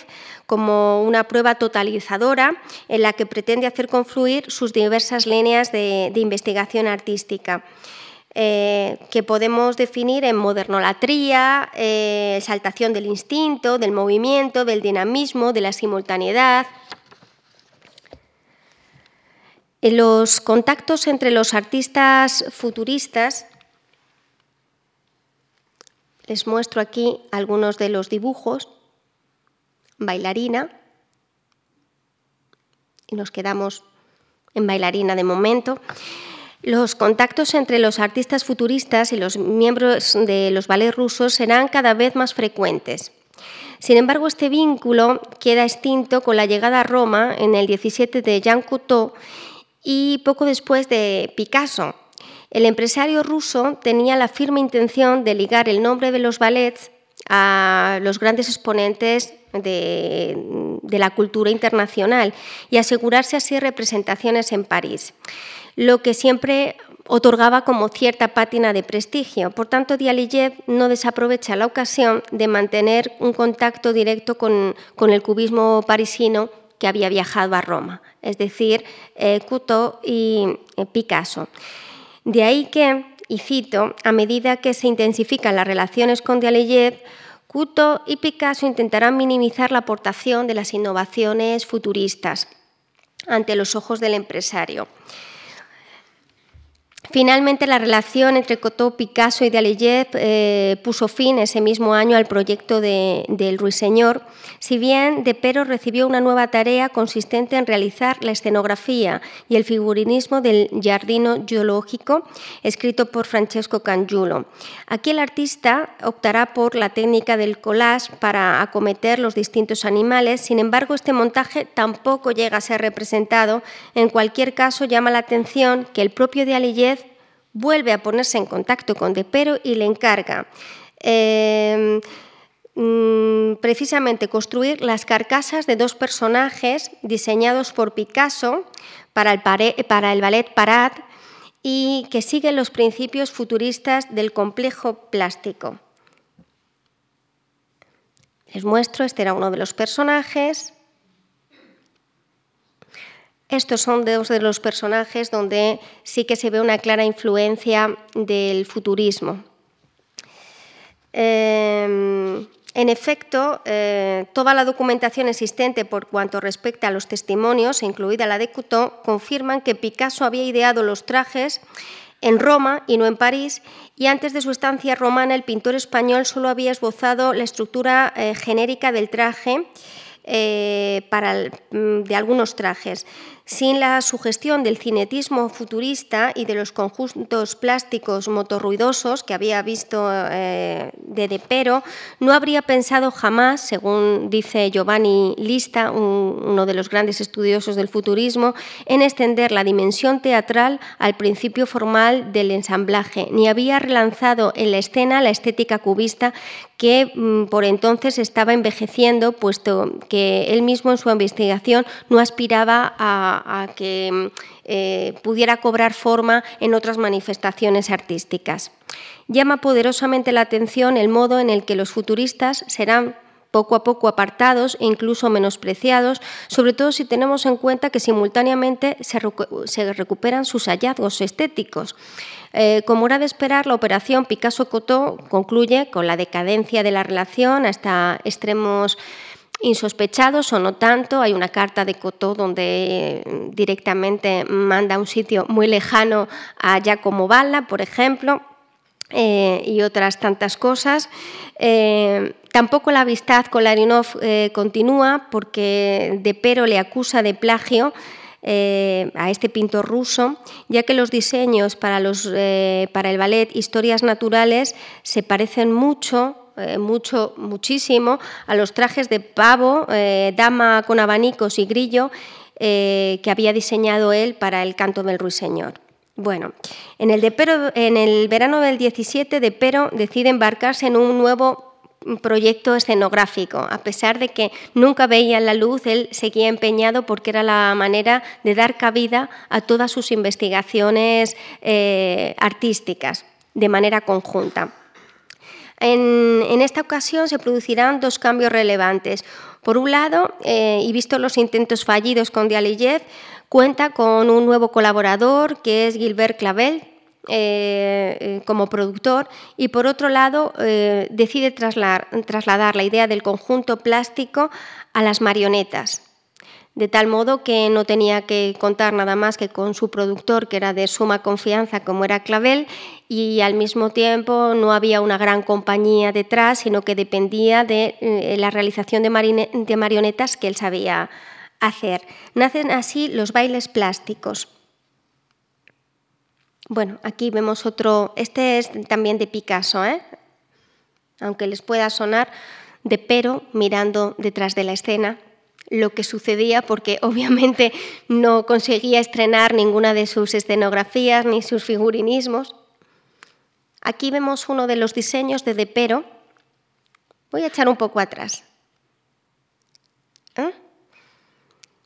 como una prueba totalizadora en la que pretende hacer confluir sus diversas líneas de, investigación artística. Eh, que podemos definir en modernolatría, eh, exaltación del instinto, del movimiento, del dinamismo, de la simultaneidad. En los contactos entre los artistas futuristas les muestro aquí algunos de los dibujos. Bailarina. Y nos quedamos en bailarina de momento. Los contactos entre los artistas futuristas y los miembros de los ballets rusos serán cada vez más frecuentes. Sin embargo, este vínculo queda extinto con la llegada a Roma en el 17 de Jean Cocteau y poco después de Picasso, el empresario ruso tenía la firme intención de ligar el nombre de los ballets a los grandes exponentes de, la cultura internacional y asegurarse así representaciones en París, lo que siempre otorgaba como cierta pátina de prestigio. Por tanto, Dialiyev no desaprovecha la ocasión de mantener un contacto directo con, el cubismo parisino que había viajado a Roma, es decir, eh, y eh, Picasso. De ahí que, y cito, a medida que se intensifican las relaciones con Dialeyev, Couto y Picasso intentarán minimizar la aportación de las innovaciones futuristas ante los ojos del empresario. Finalmente, la relación entre Cotó, Picasso y Daliyev eh, puso fin ese mismo año al proyecto del Ruiseñor, si bien De Pero recibió una nueva tarea consistente en realizar la escenografía y el figurinismo del Giardino Geológico, escrito por Francesco Cangiulo. Aquí el artista optará por la técnica del collage para acometer los distintos animales, sin embargo, este montaje tampoco llega a ser representado. En cualquier caso, llama la atención que el propio Daliyev vuelve a ponerse en contacto con Depero y le encarga em, mm, precisamente construir las carcasas de dos personajes diseñados por Picasso para el, para el ballet Parad y que siguen los principios futuristas del complejo plástico. Les muestro, este era uno de los personajes, estos son dos de los personajes donde sí que se ve una clara influencia del futurismo. Em, en efecto, eh, toda la documentación existente por cuanto respecta a los testimonios, incluida la de Couteau, confirman que Picasso había ideado los trajes en Roma y no en París, y antes de su estancia romana el pintor español solo había esbozado la estructura eh, genérica del traje eh, mm, de algunos trajes sin la sugestión del cinetismo futurista y de los conjuntos plásticos motorruidosos que había visto eh, de De Pero, no habría pensado jamás, según dice Giovanni Lista, uno de los grandes estudiosos del futurismo, en extender la dimensión teatral al principio formal del ensamblaje, ni había relanzado en la escena la estética cubista que mm, por entonces estaba envejeciendo, puesto que él mismo en su investigación no aspiraba a a, que eh, pudiera cobrar forma en otras manifestaciones artísticas. Llama poderosamente la atención el modo en el que los futuristas serán poco a poco apartados e incluso menospreciados, sobre todo si tenemos en cuenta que simultáneamente se, recuperan sus hallazgos estéticos. Eh, como era de esperar, la operación Picasso-Cotó concluye con la decadencia de la relación hasta extremos insospechados o no tanto. Hay una carta de Cotó donde eh, directamente manda a un sitio muy lejano a Giacomo Balla, por ejemplo, eh, y otras tantas cosas. Eh, tampoco la amistad con Larinov continúa porque De Pero le acusa de plagio a este pintor ruso, ya que los diseños para, los, para el ballet Historias Naturales se parecen mucho eh, mucho, muchísimo a los trajes de pavo, eh, dama con abanicos y grillo eh, que había diseñado él para el canto del ruiseñor. Bueno, en el, verano del 17 de Pero decide embarcarse en un nuevo proyecto escenográfico. A pesar de que nunca veía la luz, él seguía empeñado porque era la manera de dar cabida a todas sus investigaciones artísticas de manera conjunta. En, esta ocasión se producirán dos cambios relevantes. Por un lado, eh, y visto los intentos fallidos con Dialiyev, cuenta con un nuevo colaborador que es Gilbert Clavel, eh, eh, como productor y por otro lado decide trasladar, la idea del conjunto plástico a las marionetas de tal modo que no tenía que contar nada más que con su productor, que era de suma confianza, como era Clavel, y al mismo tiempo no había una gran compañía detrás, sino que dependía de eh, la realización de, marionetas que él sabía hacer. Nacen así los bailes plásticos. Bueno, aquí vemos otro, este es también de Picasso, ¿eh? aunque les pueda sonar de pero mirando detrás de la escena, lo que sucedía porque obviamente no conseguía estrenar ninguna de sus escenografías ni sus figurinismos. Aquí vemos uno de los diseños de Depero. Voy a echar un poco atrás. ¿Eh?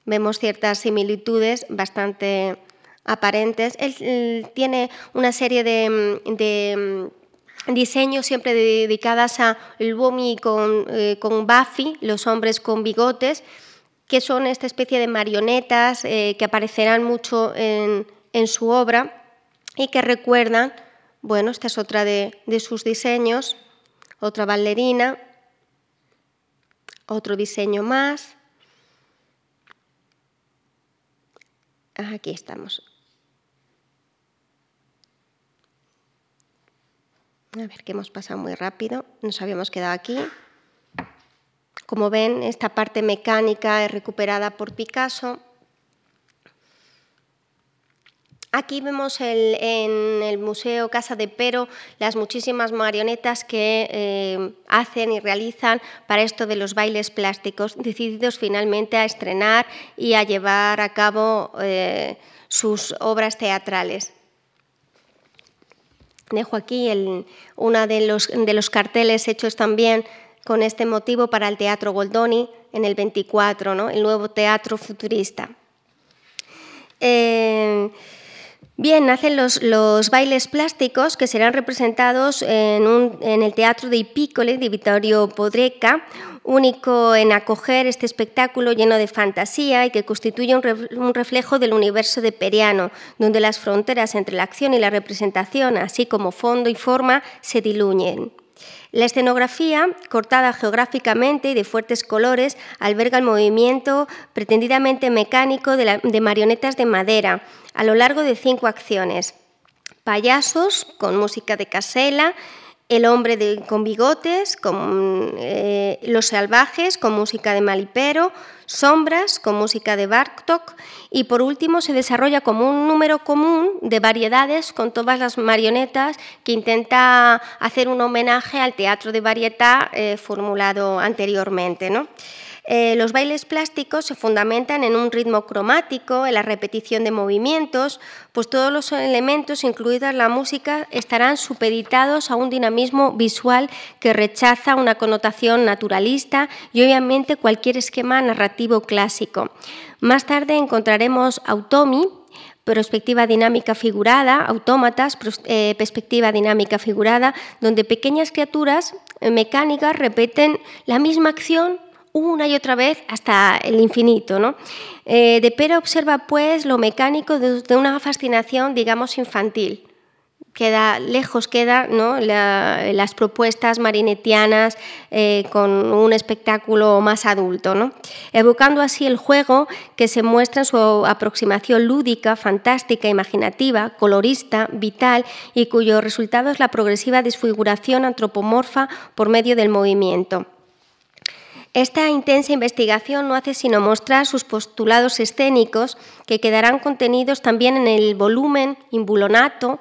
Vemos ciertas similitudes bastante aparentes. Él, tiene una serie de, de diseños siempre dedicadas a el con, eh, con Buffy, los hombres con bigotes, que son esta especie de marionetas eh, que aparecerán mucho en, su obra y que recuerdan, bueno, esta es otra de, sus diseños, otra bailarina, otro diseño más. Aquí estamos. A ver, que hemos pasado muy rápido. Nos habíamos quedado aquí. Como ven, esta parte mecánica es recuperada por Picasso. Aquí vemos en el Museo Casa de Pero las muchísimas marionetas que eh, hacen y realizan para esto de los bailes plásticos, decididos finalmente a estrenar y a llevar a cabo eh, sus obras teatrales. Dejo aquí uno de los, de los carteles hechos también con este motivo para el Teatro Goldoni en el 24, ¿no? el nuevo teatro futurista. Eh, bien, nacen los, bailes plásticos que serán representados en, el Teatro de Ipícole de Vittorio Podreca, único en acoger este espectáculo lleno de fantasía y que constituye un reflejo del universo de Periano, donde las fronteras entre la acción y la representación, así como fondo y forma, se diluyen. La escenografía, cortada geográficamente y de fuertes colores, alberga el movimiento pretendidamente mecánico de, marionetas de madera a lo largo de cinco acciones. Payasos con música de casela, el hombre con bigotes, con, eh, Los salvajes con música de Malipero, Sombras con música de Bartok y por último se desarrolla como un número común de variedades con todas las marionetas que intenta hacer un homenaje al teatro de variedad eh, formulado anteriormente. ¿no? Eh, los bailes plásticos se fundamentan en un ritmo cromático, en la repetición de movimientos, pues todos los elementos, incluidas la música, estarán supeditados a un dinamismo visual que rechaza una connotación naturalista y obviamente cualquier esquema narrativo clásico. Más tarde encontraremos Automi, perspectiva dinámica figurada, autómatas, eh, perspectiva dinámica figurada, donde pequeñas criaturas mecánicas repiten la misma acción una y otra vez hasta el infinito. ¿no? Eh, de Pero observa pues lo mecánico de una fascinación, digamos, infantil. Queda, lejos queda ¿no? las propuestas marinetianas eh, con un espectáculo más adulto, ¿no? evocando así el juego que se muestra en su aproximación lúdica, fantástica, imaginativa, colorista, vital y cuyo resultado es la progresiva desfiguración antropomorfa por medio del movimiento. Esta intensa investigación no hace sino mostrar sus postulados escénicos que quedarán contenidos también en el volumen Imbulonato.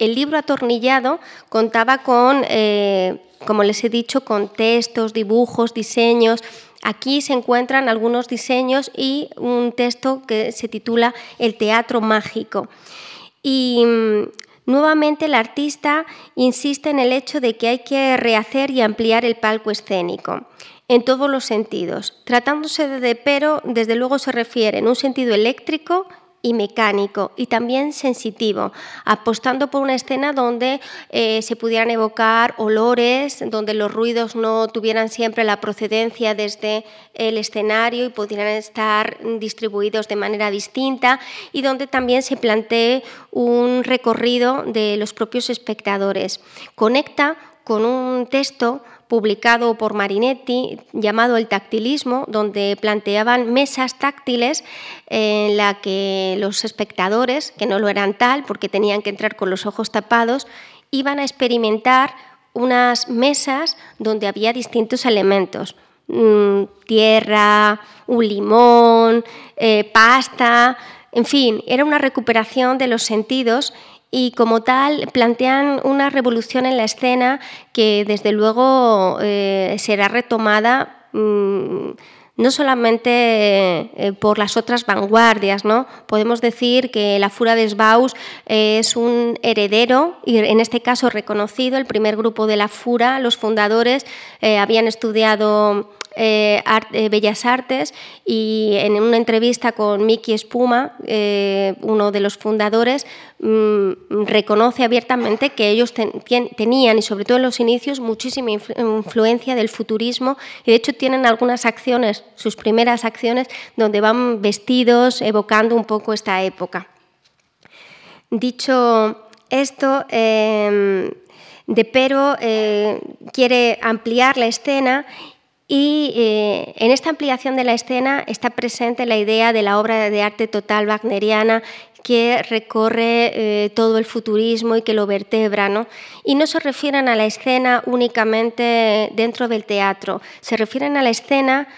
El libro atornillado contaba con, eh, como les he dicho, con textos, dibujos, diseños. Aquí se encuentran algunos diseños y un texto que se titula El teatro mágico. Y mm, Nuevamente el artista insiste en el hecho de que hay que rehacer y ampliar el palco escénico en todos los sentidos. Tratándose de pero, desde luego se refiere en un sentido eléctrico y mecánico y también sensitivo, apostando por una escena donde eh, se pudieran evocar olores, donde los ruidos no tuvieran siempre la procedencia desde el escenario y pudieran estar distribuidos de manera distinta y donde también se plantee un recorrido de los propios espectadores. Conecta con un texto publicado por Marinetti llamado El tactilismo, donde planteaban mesas táctiles en la que los espectadores, que no lo eran tal porque tenían que entrar con los ojos tapados, iban a experimentar unas mesas donde había distintos elementos, mm, tierra, un limón, eh, pasta, en fin, era una recuperación de los sentidos y como tal plantean una revolución en la escena que desde luego eh, será retomada mm, no solamente eh, por las otras vanguardias, ¿no? Podemos decir que la Fura de Sbaus es un heredero, y en este caso reconocido, el primer grupo de la Fura, los fundadores eh, habían estudiado eh, eh, Bellas Artes y en una entrevista con Miki Espuma, eh, uno de los fundadores, mm, reconoce abiertamente que ellos tenían, y sobre todo en los inicios, muchísima influencia del futurismo y de hecho tienen algunas acciones, sus primeras acciones, donde van vestidos evocando un poco esta época. Dicho esto, De Pero quiere ampliar la escena y eh, en esta ampliación de la escena está presente la idea de la obra de arte total wagneriana que recorre eh, todo el futurismo y que lo vertebra. Y no se refieren a la escena únicamente dentro del teatro, se refieren a la escena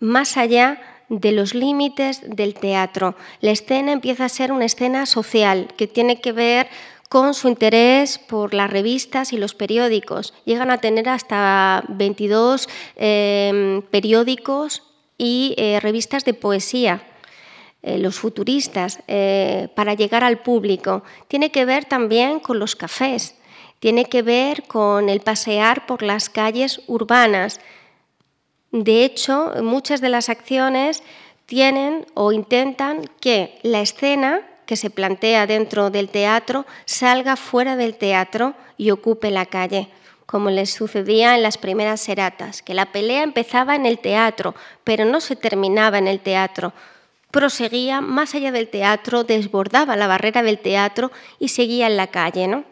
más allá de los límites del teatro. La escena empieza a ser una escena social que tiene que ver con su interés por las revistas y los periódicos. Llegan a tener hasta 22 em, periódicos y eh, revistas de poesía. Eh, los futuristas, eh, para llegar al público. Tiene que ver también con los cafés, tiene que ver con el pasear por las calles urbanas. De hecho, muchas de las acciones tienen o intentan que la escena que se plantea dentro del teatro salga fuera del teatro y ocupe la calle, como les sucedía en las primeras seratas, que la pelea empezaba en el teatro, pero no se terminaba en el teatro. Proseguía más allá del teatro, desbordaba la barrera del teatro y seguía en la calle. ¿no?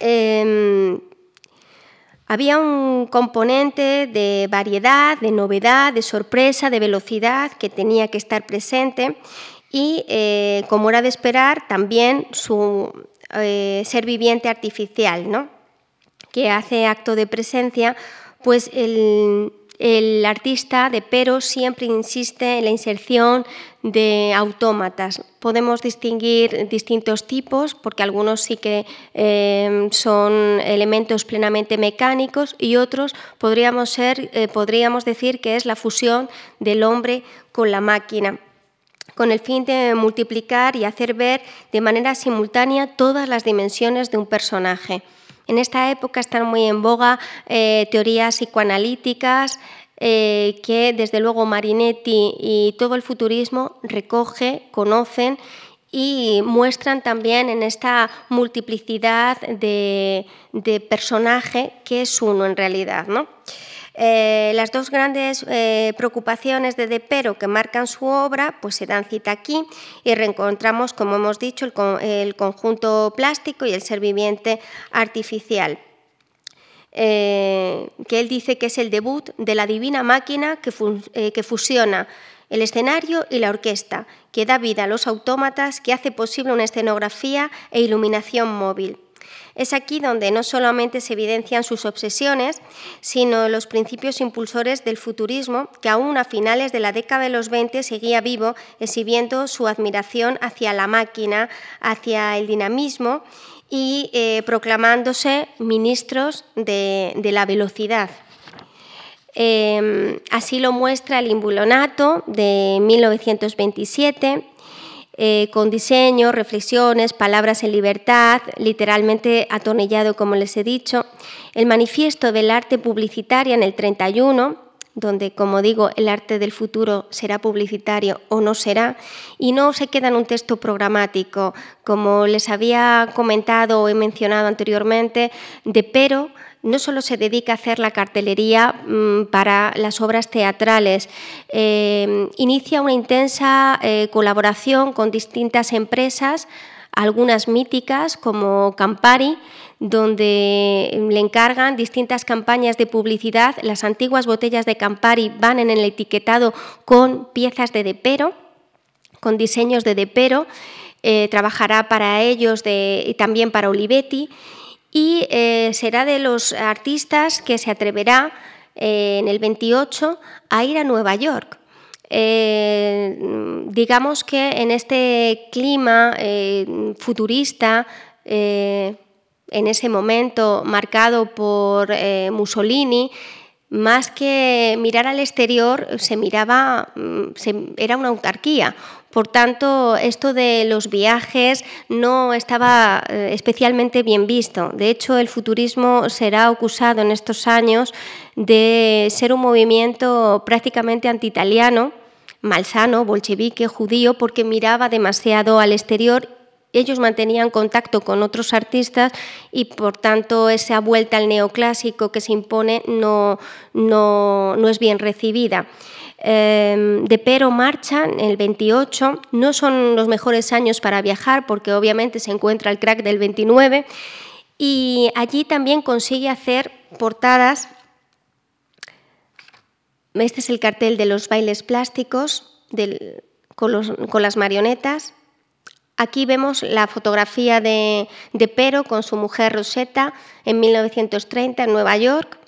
Em, había un componente de variedad, de novedad, de sorpresa, de velocidad que tenía que estar presente y, eh, como era de esperar, también su eh, ser viviente artificial, ¿no? que hace acto de presencia, pues el, artista de Pero siempre insiste en la inserción de autómatas. Podemos distinguir distintos tipos, porque algunos sí que eh, son elementos plenamente mecánicos y otros podríamos, ser, podríamos decir que es la fusión del hombre con la máquina con el fin de multiplicar y hacer ver de manera simultánea todas las dimensiones de un personaje. En esta época están muy en boga eh, teorías psicoanalíticas eh, que desde luego Marinetti y todo el futurismo recoge, conocen y muestran también en esta multiplicidad de, de personaje que es uno en realidad. ¿no? Eh, las dos grandes eh, preocupaciones de Depero que marcan su obra pues se dan cita aquí y reencontramos, como hemos dicho, el, conjunto plástico y el ser viviente artificial. Eh, que él dice que es el debut de la divina máquina que, que fusiona el escenario y la orquesta, que da vida a los autómatas, que hace posible una escenografía e iluminación móvil. Es aquí donde no solamente se evidencian sus obsesiones, sino los principios impulsores del futurismo, que aún a finales de la década de los 20 seguía vivo, exhibiendo su admiración hacia la máquina, hacia el dinamismo y eh, proclamándose ministros de, la velocidad. Em, así lo muestra el Imbulonato de 1927 eh, con diseños, reflexiones, palabras en libertad, literalmente atornillado, como les he dicho. El manifiesto del arte publicitaria en el 31 donde, como digo, el arte del futuro será publicitario o no será, y no se queda en un texto programático, como les había comentado o he mencionado anteriormente, de pero no solo se dedica a hacer la cartelería mm, para las obras teatrales, eh, inicia una intensa eh, colaboración con distintas empresas, algunas míticas como Campari, donde le encargan distintas campañas de publicidad. Las antiguas botellas de Campari van en el etiquetado con piezas de depero, con diseños de depero. Eh, trabajará para ellos y también para Olivetti y eh, será de los artistas que se atreverá eh, en el 28 a ir a Nueva York. digamos que en este clima futurista, en ese momento marcado por eh, Mussolini, más que mirar al exterior, se miraba, mm, era una autarquía. Por tanto, esto de los viajes no estaba eh, especialmente bien visto. De hecho, el futurismo será acusado en estos años de ser un movimiento prácticamente anti-italiano, malsano, bolchevique, judío, porque miraba demasiado al exterior ellos mantenían contacto con otros artistas y por tanto esa vuelta al neoclásico que se impone no, no, es bien recibida. Em, de pero marchan el 28, no son los mejores años para viajar porque obviamente se encuentra el crack del 29 y allí también consigue hacer portadas. Este es el cartel de los bailes plásticos con las marionetas Aquí vemos la fotografía de, Pero con su mujer Rosetta en 1930 en Nueva York.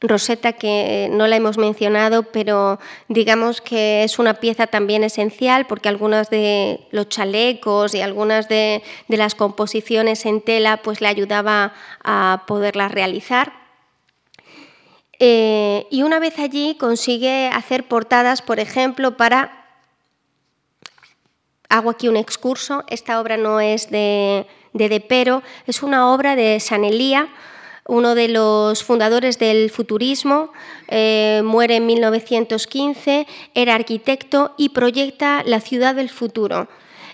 Rosetta que no la hemos mencionado, pero digamos que es una pieza también esencial porque algunas de los chalecos y algunas de, las composiciones en tela pues le ayudaba a poderlas realizar. Eh, y una vez allí consigue hacer portadas, por ejemplo, para hago aquí un excurso. Esta obra no es de, de Pero, es una obra de Sanelía, uno de los fundadores del futurismo, eh, muere en 1915, era arquitecto y proyecta la ciudad del futuro.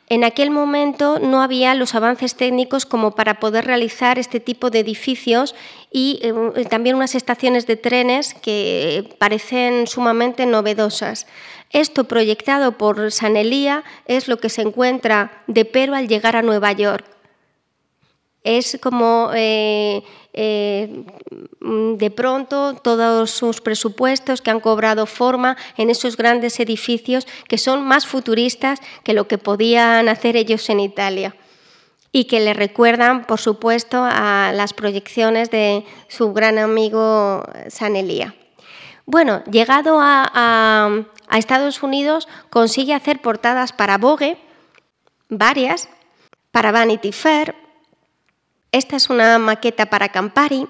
En aquel momento no había los avances técnicos como para poder realizar este tipo de edificios y eh, también unas estaciones de trenes que parecen sumamente novedosas. Esto proyectado por Sanelía es lo que se encuentra de Pero al llegar a Nueva York. Es como eh, eh, de pronto todos sus presupuestos que han cobrado forma en esos grandes edificios que son más futuristas que lo que podían hacer ellos en Italia y que le recuerdan, por supuesto, a las proyecciones de su gran amigo Sanelía. Bueno, llegado a, Estados Unidos, consigue hacer portadas para Vogue, varias, para Vanity Fair. Esta es una maqueta para Campari.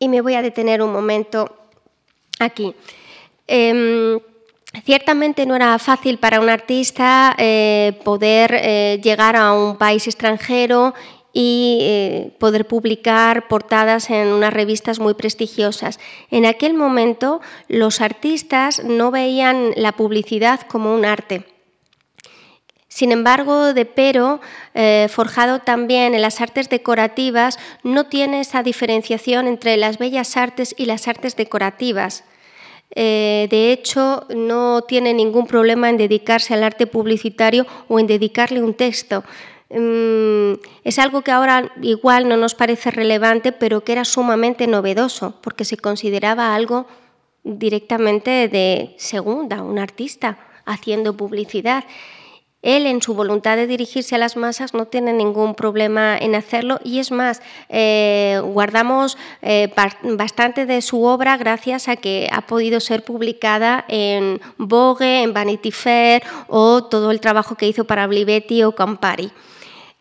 Y me voy a detener un momento aquí. Em, ciertamente no era fácil para un artista eh, poder eh, llegar a un país extranjero y eh, poder publicar portadas en unas revistas muy prestigiosas. En aquel momento los artistas no veían la publicidad como un arte. Sin embargo, De Pero, eh, forjado también en las artes decorativas, no tiene esa diferenciación entre las bellas artes y las artes decorativas. Eh, de hecho, no tiene ningún problema en dedicarse al arte publicitario o en dedicarle un texto. Mm, es algo que ahora igual no nos parece relevante, pero que era sumamente novedoso, porque se consideraba algo directamente de segunda, un artista haciendo publicidad. Él, en su voluntad de dirigirse a las masas, no tiene ningún problema en hacerlo y es más, eh, guardamos eh, bastante de su obra gracias a que ha podido ser publicada en Vogue, en Vanity Fair o todo el trabajo que hizo para Blivetti o Campari.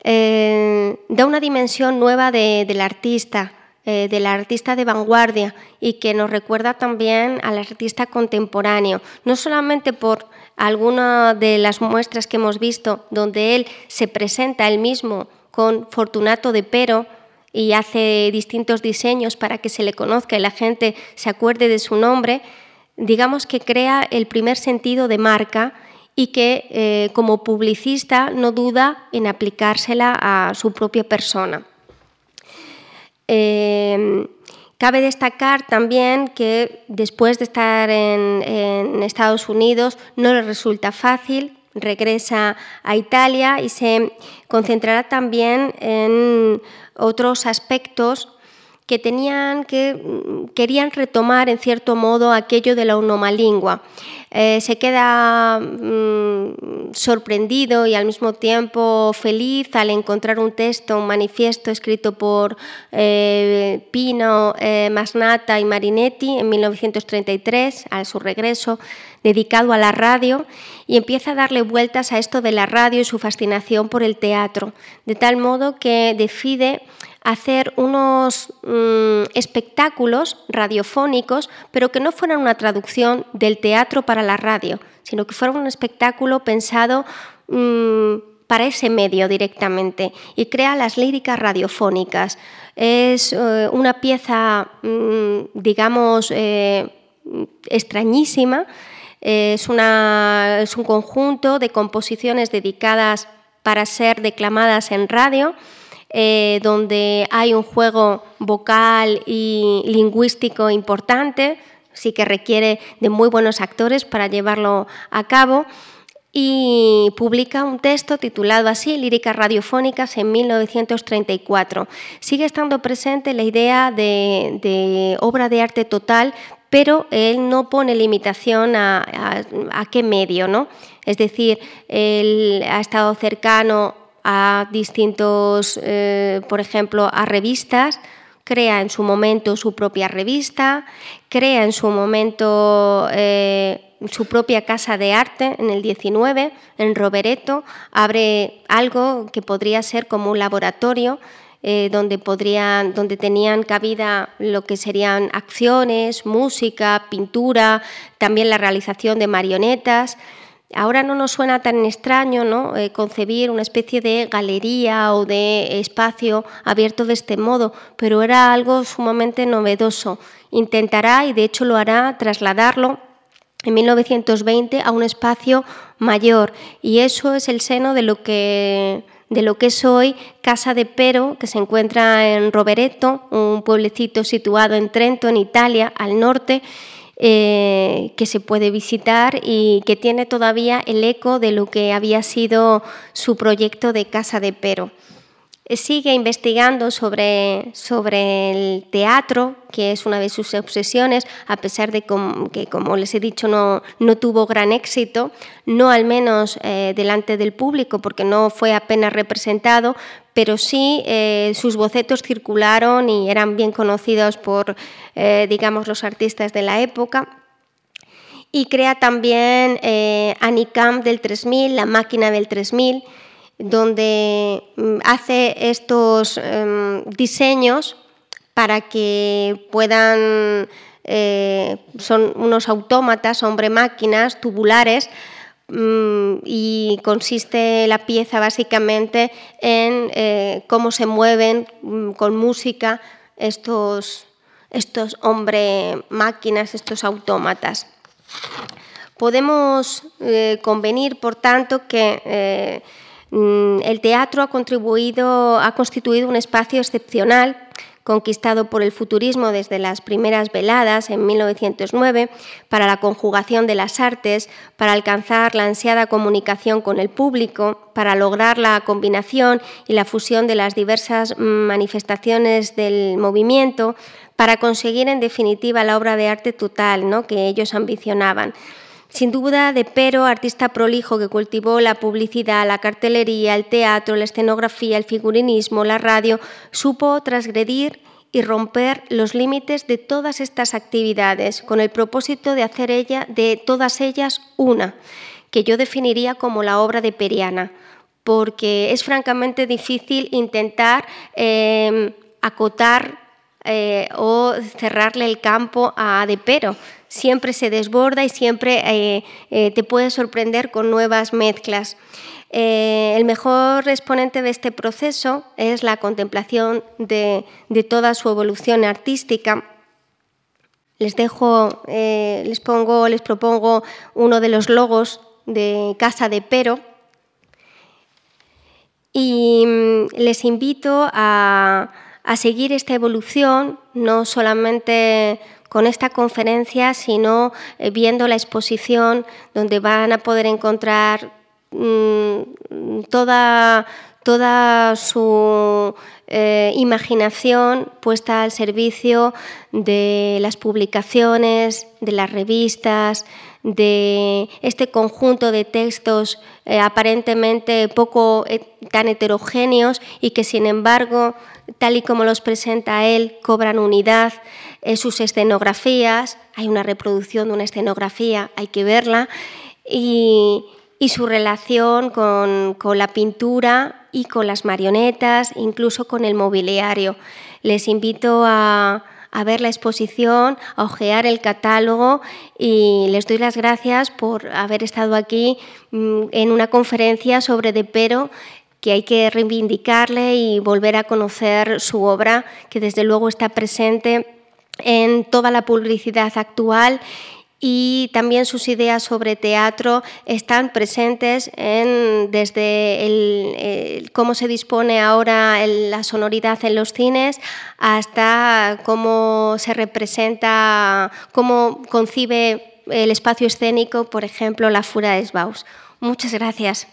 Eh, da una dimensión nueva del artista, del artista de vanguardia y que nos recuerda también al artista contemporáneo, no solamente por algunas de las muestras que hemos visto donde él se presenta él mismo con Fortunato de Pero y hace distintos diseños para que se le conozca y la gente se acuerde de su nombre, digamos que crea el primer sentido de marca y que eh, como publicista no duda en aplicársela a su propia persona. Eh, cabe destacar también que después de estar en, Estados Unidos no le resulta fácil, regresa a Italia y se concentrará también en otros aspectos que tenían que querían retomar en cierto modo aquello de la onomalingua. Eh, se queda mm, sorprendido y al mismo tiempo feliz al encontrar un texto, un manifiesto escrito por eh, Pino, eh, Masnata y Marinetti en 1933, a su regreso, dedicado a la radio, y empieza a darle vueltas a esto de la radio y su fascinación por el teatro, de tal modo que decide hacer unos mm, espectáculos radiofónicos, pero que no fueran una traducción del teatro para la radio, sino que fuera un espectáculo pensado mm, para ese medio directamente y crea las líricas radiofónicas. Es eh, una pieza, mm, digamos, eh, extrañísima. Es, es un conjunto de composiciones dedicadas para ser declamadas en radio eh, donde hay un juego vocal y lingüístico importante, sí que requiere de muy buenos actores para llevarlo a cabo y publica un texto titulado así, Líricas Radiofónicas, en 1934. Sigue estando presente la idea de, obra de arte total, pero él no pone limitación a, a qué medio, ¿no? Es decir, él ha estado cercano a distintos, eh, por ejemplo, a revistas, crea en su momento su propia revista, crea en su momento eh, su propia casa de arte en el 19, en Rovereto, abre algo que podría ser como un laboratorio eh, donde, podrían, donde tenían cabida lo que serían acciones, música, pintura, también la realización de marionetas. Ahora no nos suena tan extraño ¿no? Eh, concebir una especie de galería o de espacio abierto de este modo, pero era algo sumamente novedoso. Intentará, y de hecho lo hará, trasladarlo en 1920 a un espacio mayor, y eso es el seno de lo que de lo que es hoy Casa de Pero, que se encuentra en Rovereto, un pueblecito situado en Trento, en Italia, al norte, eh, que se puede visitar y que tiene todavía el eco de lo que había sido su proyecto de Casa de Pero. Sigue investigando sobre, sobre el teatro, que es una de sus obsesiones, a pesar de que, como les he dicho, no, no tuvo gran éxito, no al menos eh, delante del público, porque no fue apenas representado, pero sí eh, sus bocetos circularon y eran bien conocidos por, eh, digamos, los artistas de la época. Y crea también eh, Anicam del 3000, la máquina del 3000, donde mm, hace estos em, diseños para que puedan, son unos autómatas, hombre-máquinas, tubulares, Mm, y consiste la pieza básicamente en eh, cómo se mueven mm, con música estos, estos hombre-máquinas, estos autómatas. Podemos eh, convenir, por tanto, que eh, el teatro ha, contribuido, ha constituido un espacio excepcional conquistado por el futurismo desde las primeras veladas en 1909 para la conjugación de las artes, para alcanzar la ansiada comunicación con el público, para lograr la combinación y la fusión de las diversas manifestaciones del movimiento, para conseguir en definitiva la obra de arte total ¿no? que ellos ambicionaban. Sin duda, de Pero, artista prolijo que cultivó la publicidad, la cartelería, el teatro, la escenografía, el figurinismo, la radio, supo transgredir y romper los límites de todas estas actividades con el propósito de hacer ella, de todas ellas una, que yo definiría como la obra de Periana, porque es francamente difícil intentar eh, acotar eh, o cerrarle el campo a De Pero siempre se desborda y siempre eh, eh, te puede sorprender con nuevas mezclas. Eh, el mejor exponente de este proceso es la contemplación de, toda su evolución artística. Les dejo, les pongo, les propongo uno de los logos de Casa de Pero y mm, les invito a, a seguir esta evolución, no solamente con esta conferencia, sino eh, viendo la exposición donde van a poder encontrar mm, toda, toda su eh, imaginación puesta al servicio de las publicaciones, de las revistas, de este conjunto de textos eh, aparentemente poco tan heterogéneos y que sin embargo, tal y como los presenta él, cobran unidad sus escenografías, hay una reproducción de una escenografía, hay que verla, y, su relación con, la pintura y con las marionetas, incluso con el mobiliario. Les invito a, ver la exposición, a ojear el catálogo y les doy las gracias por haber estado aquí mm, en una conferencia sobre De Pero que hay que reivindicarle y volver a conocer su obra, que desde luego está presente en toda la publicidad actual y también sus ideas sobre teatro están presentes en, desde cómo se dispone ahora la sonoridad en los cines hasta cómo se representa, cómo concibe el espacio escénico, por ejemplo, la Fura de Sbaus. Muchas gracias.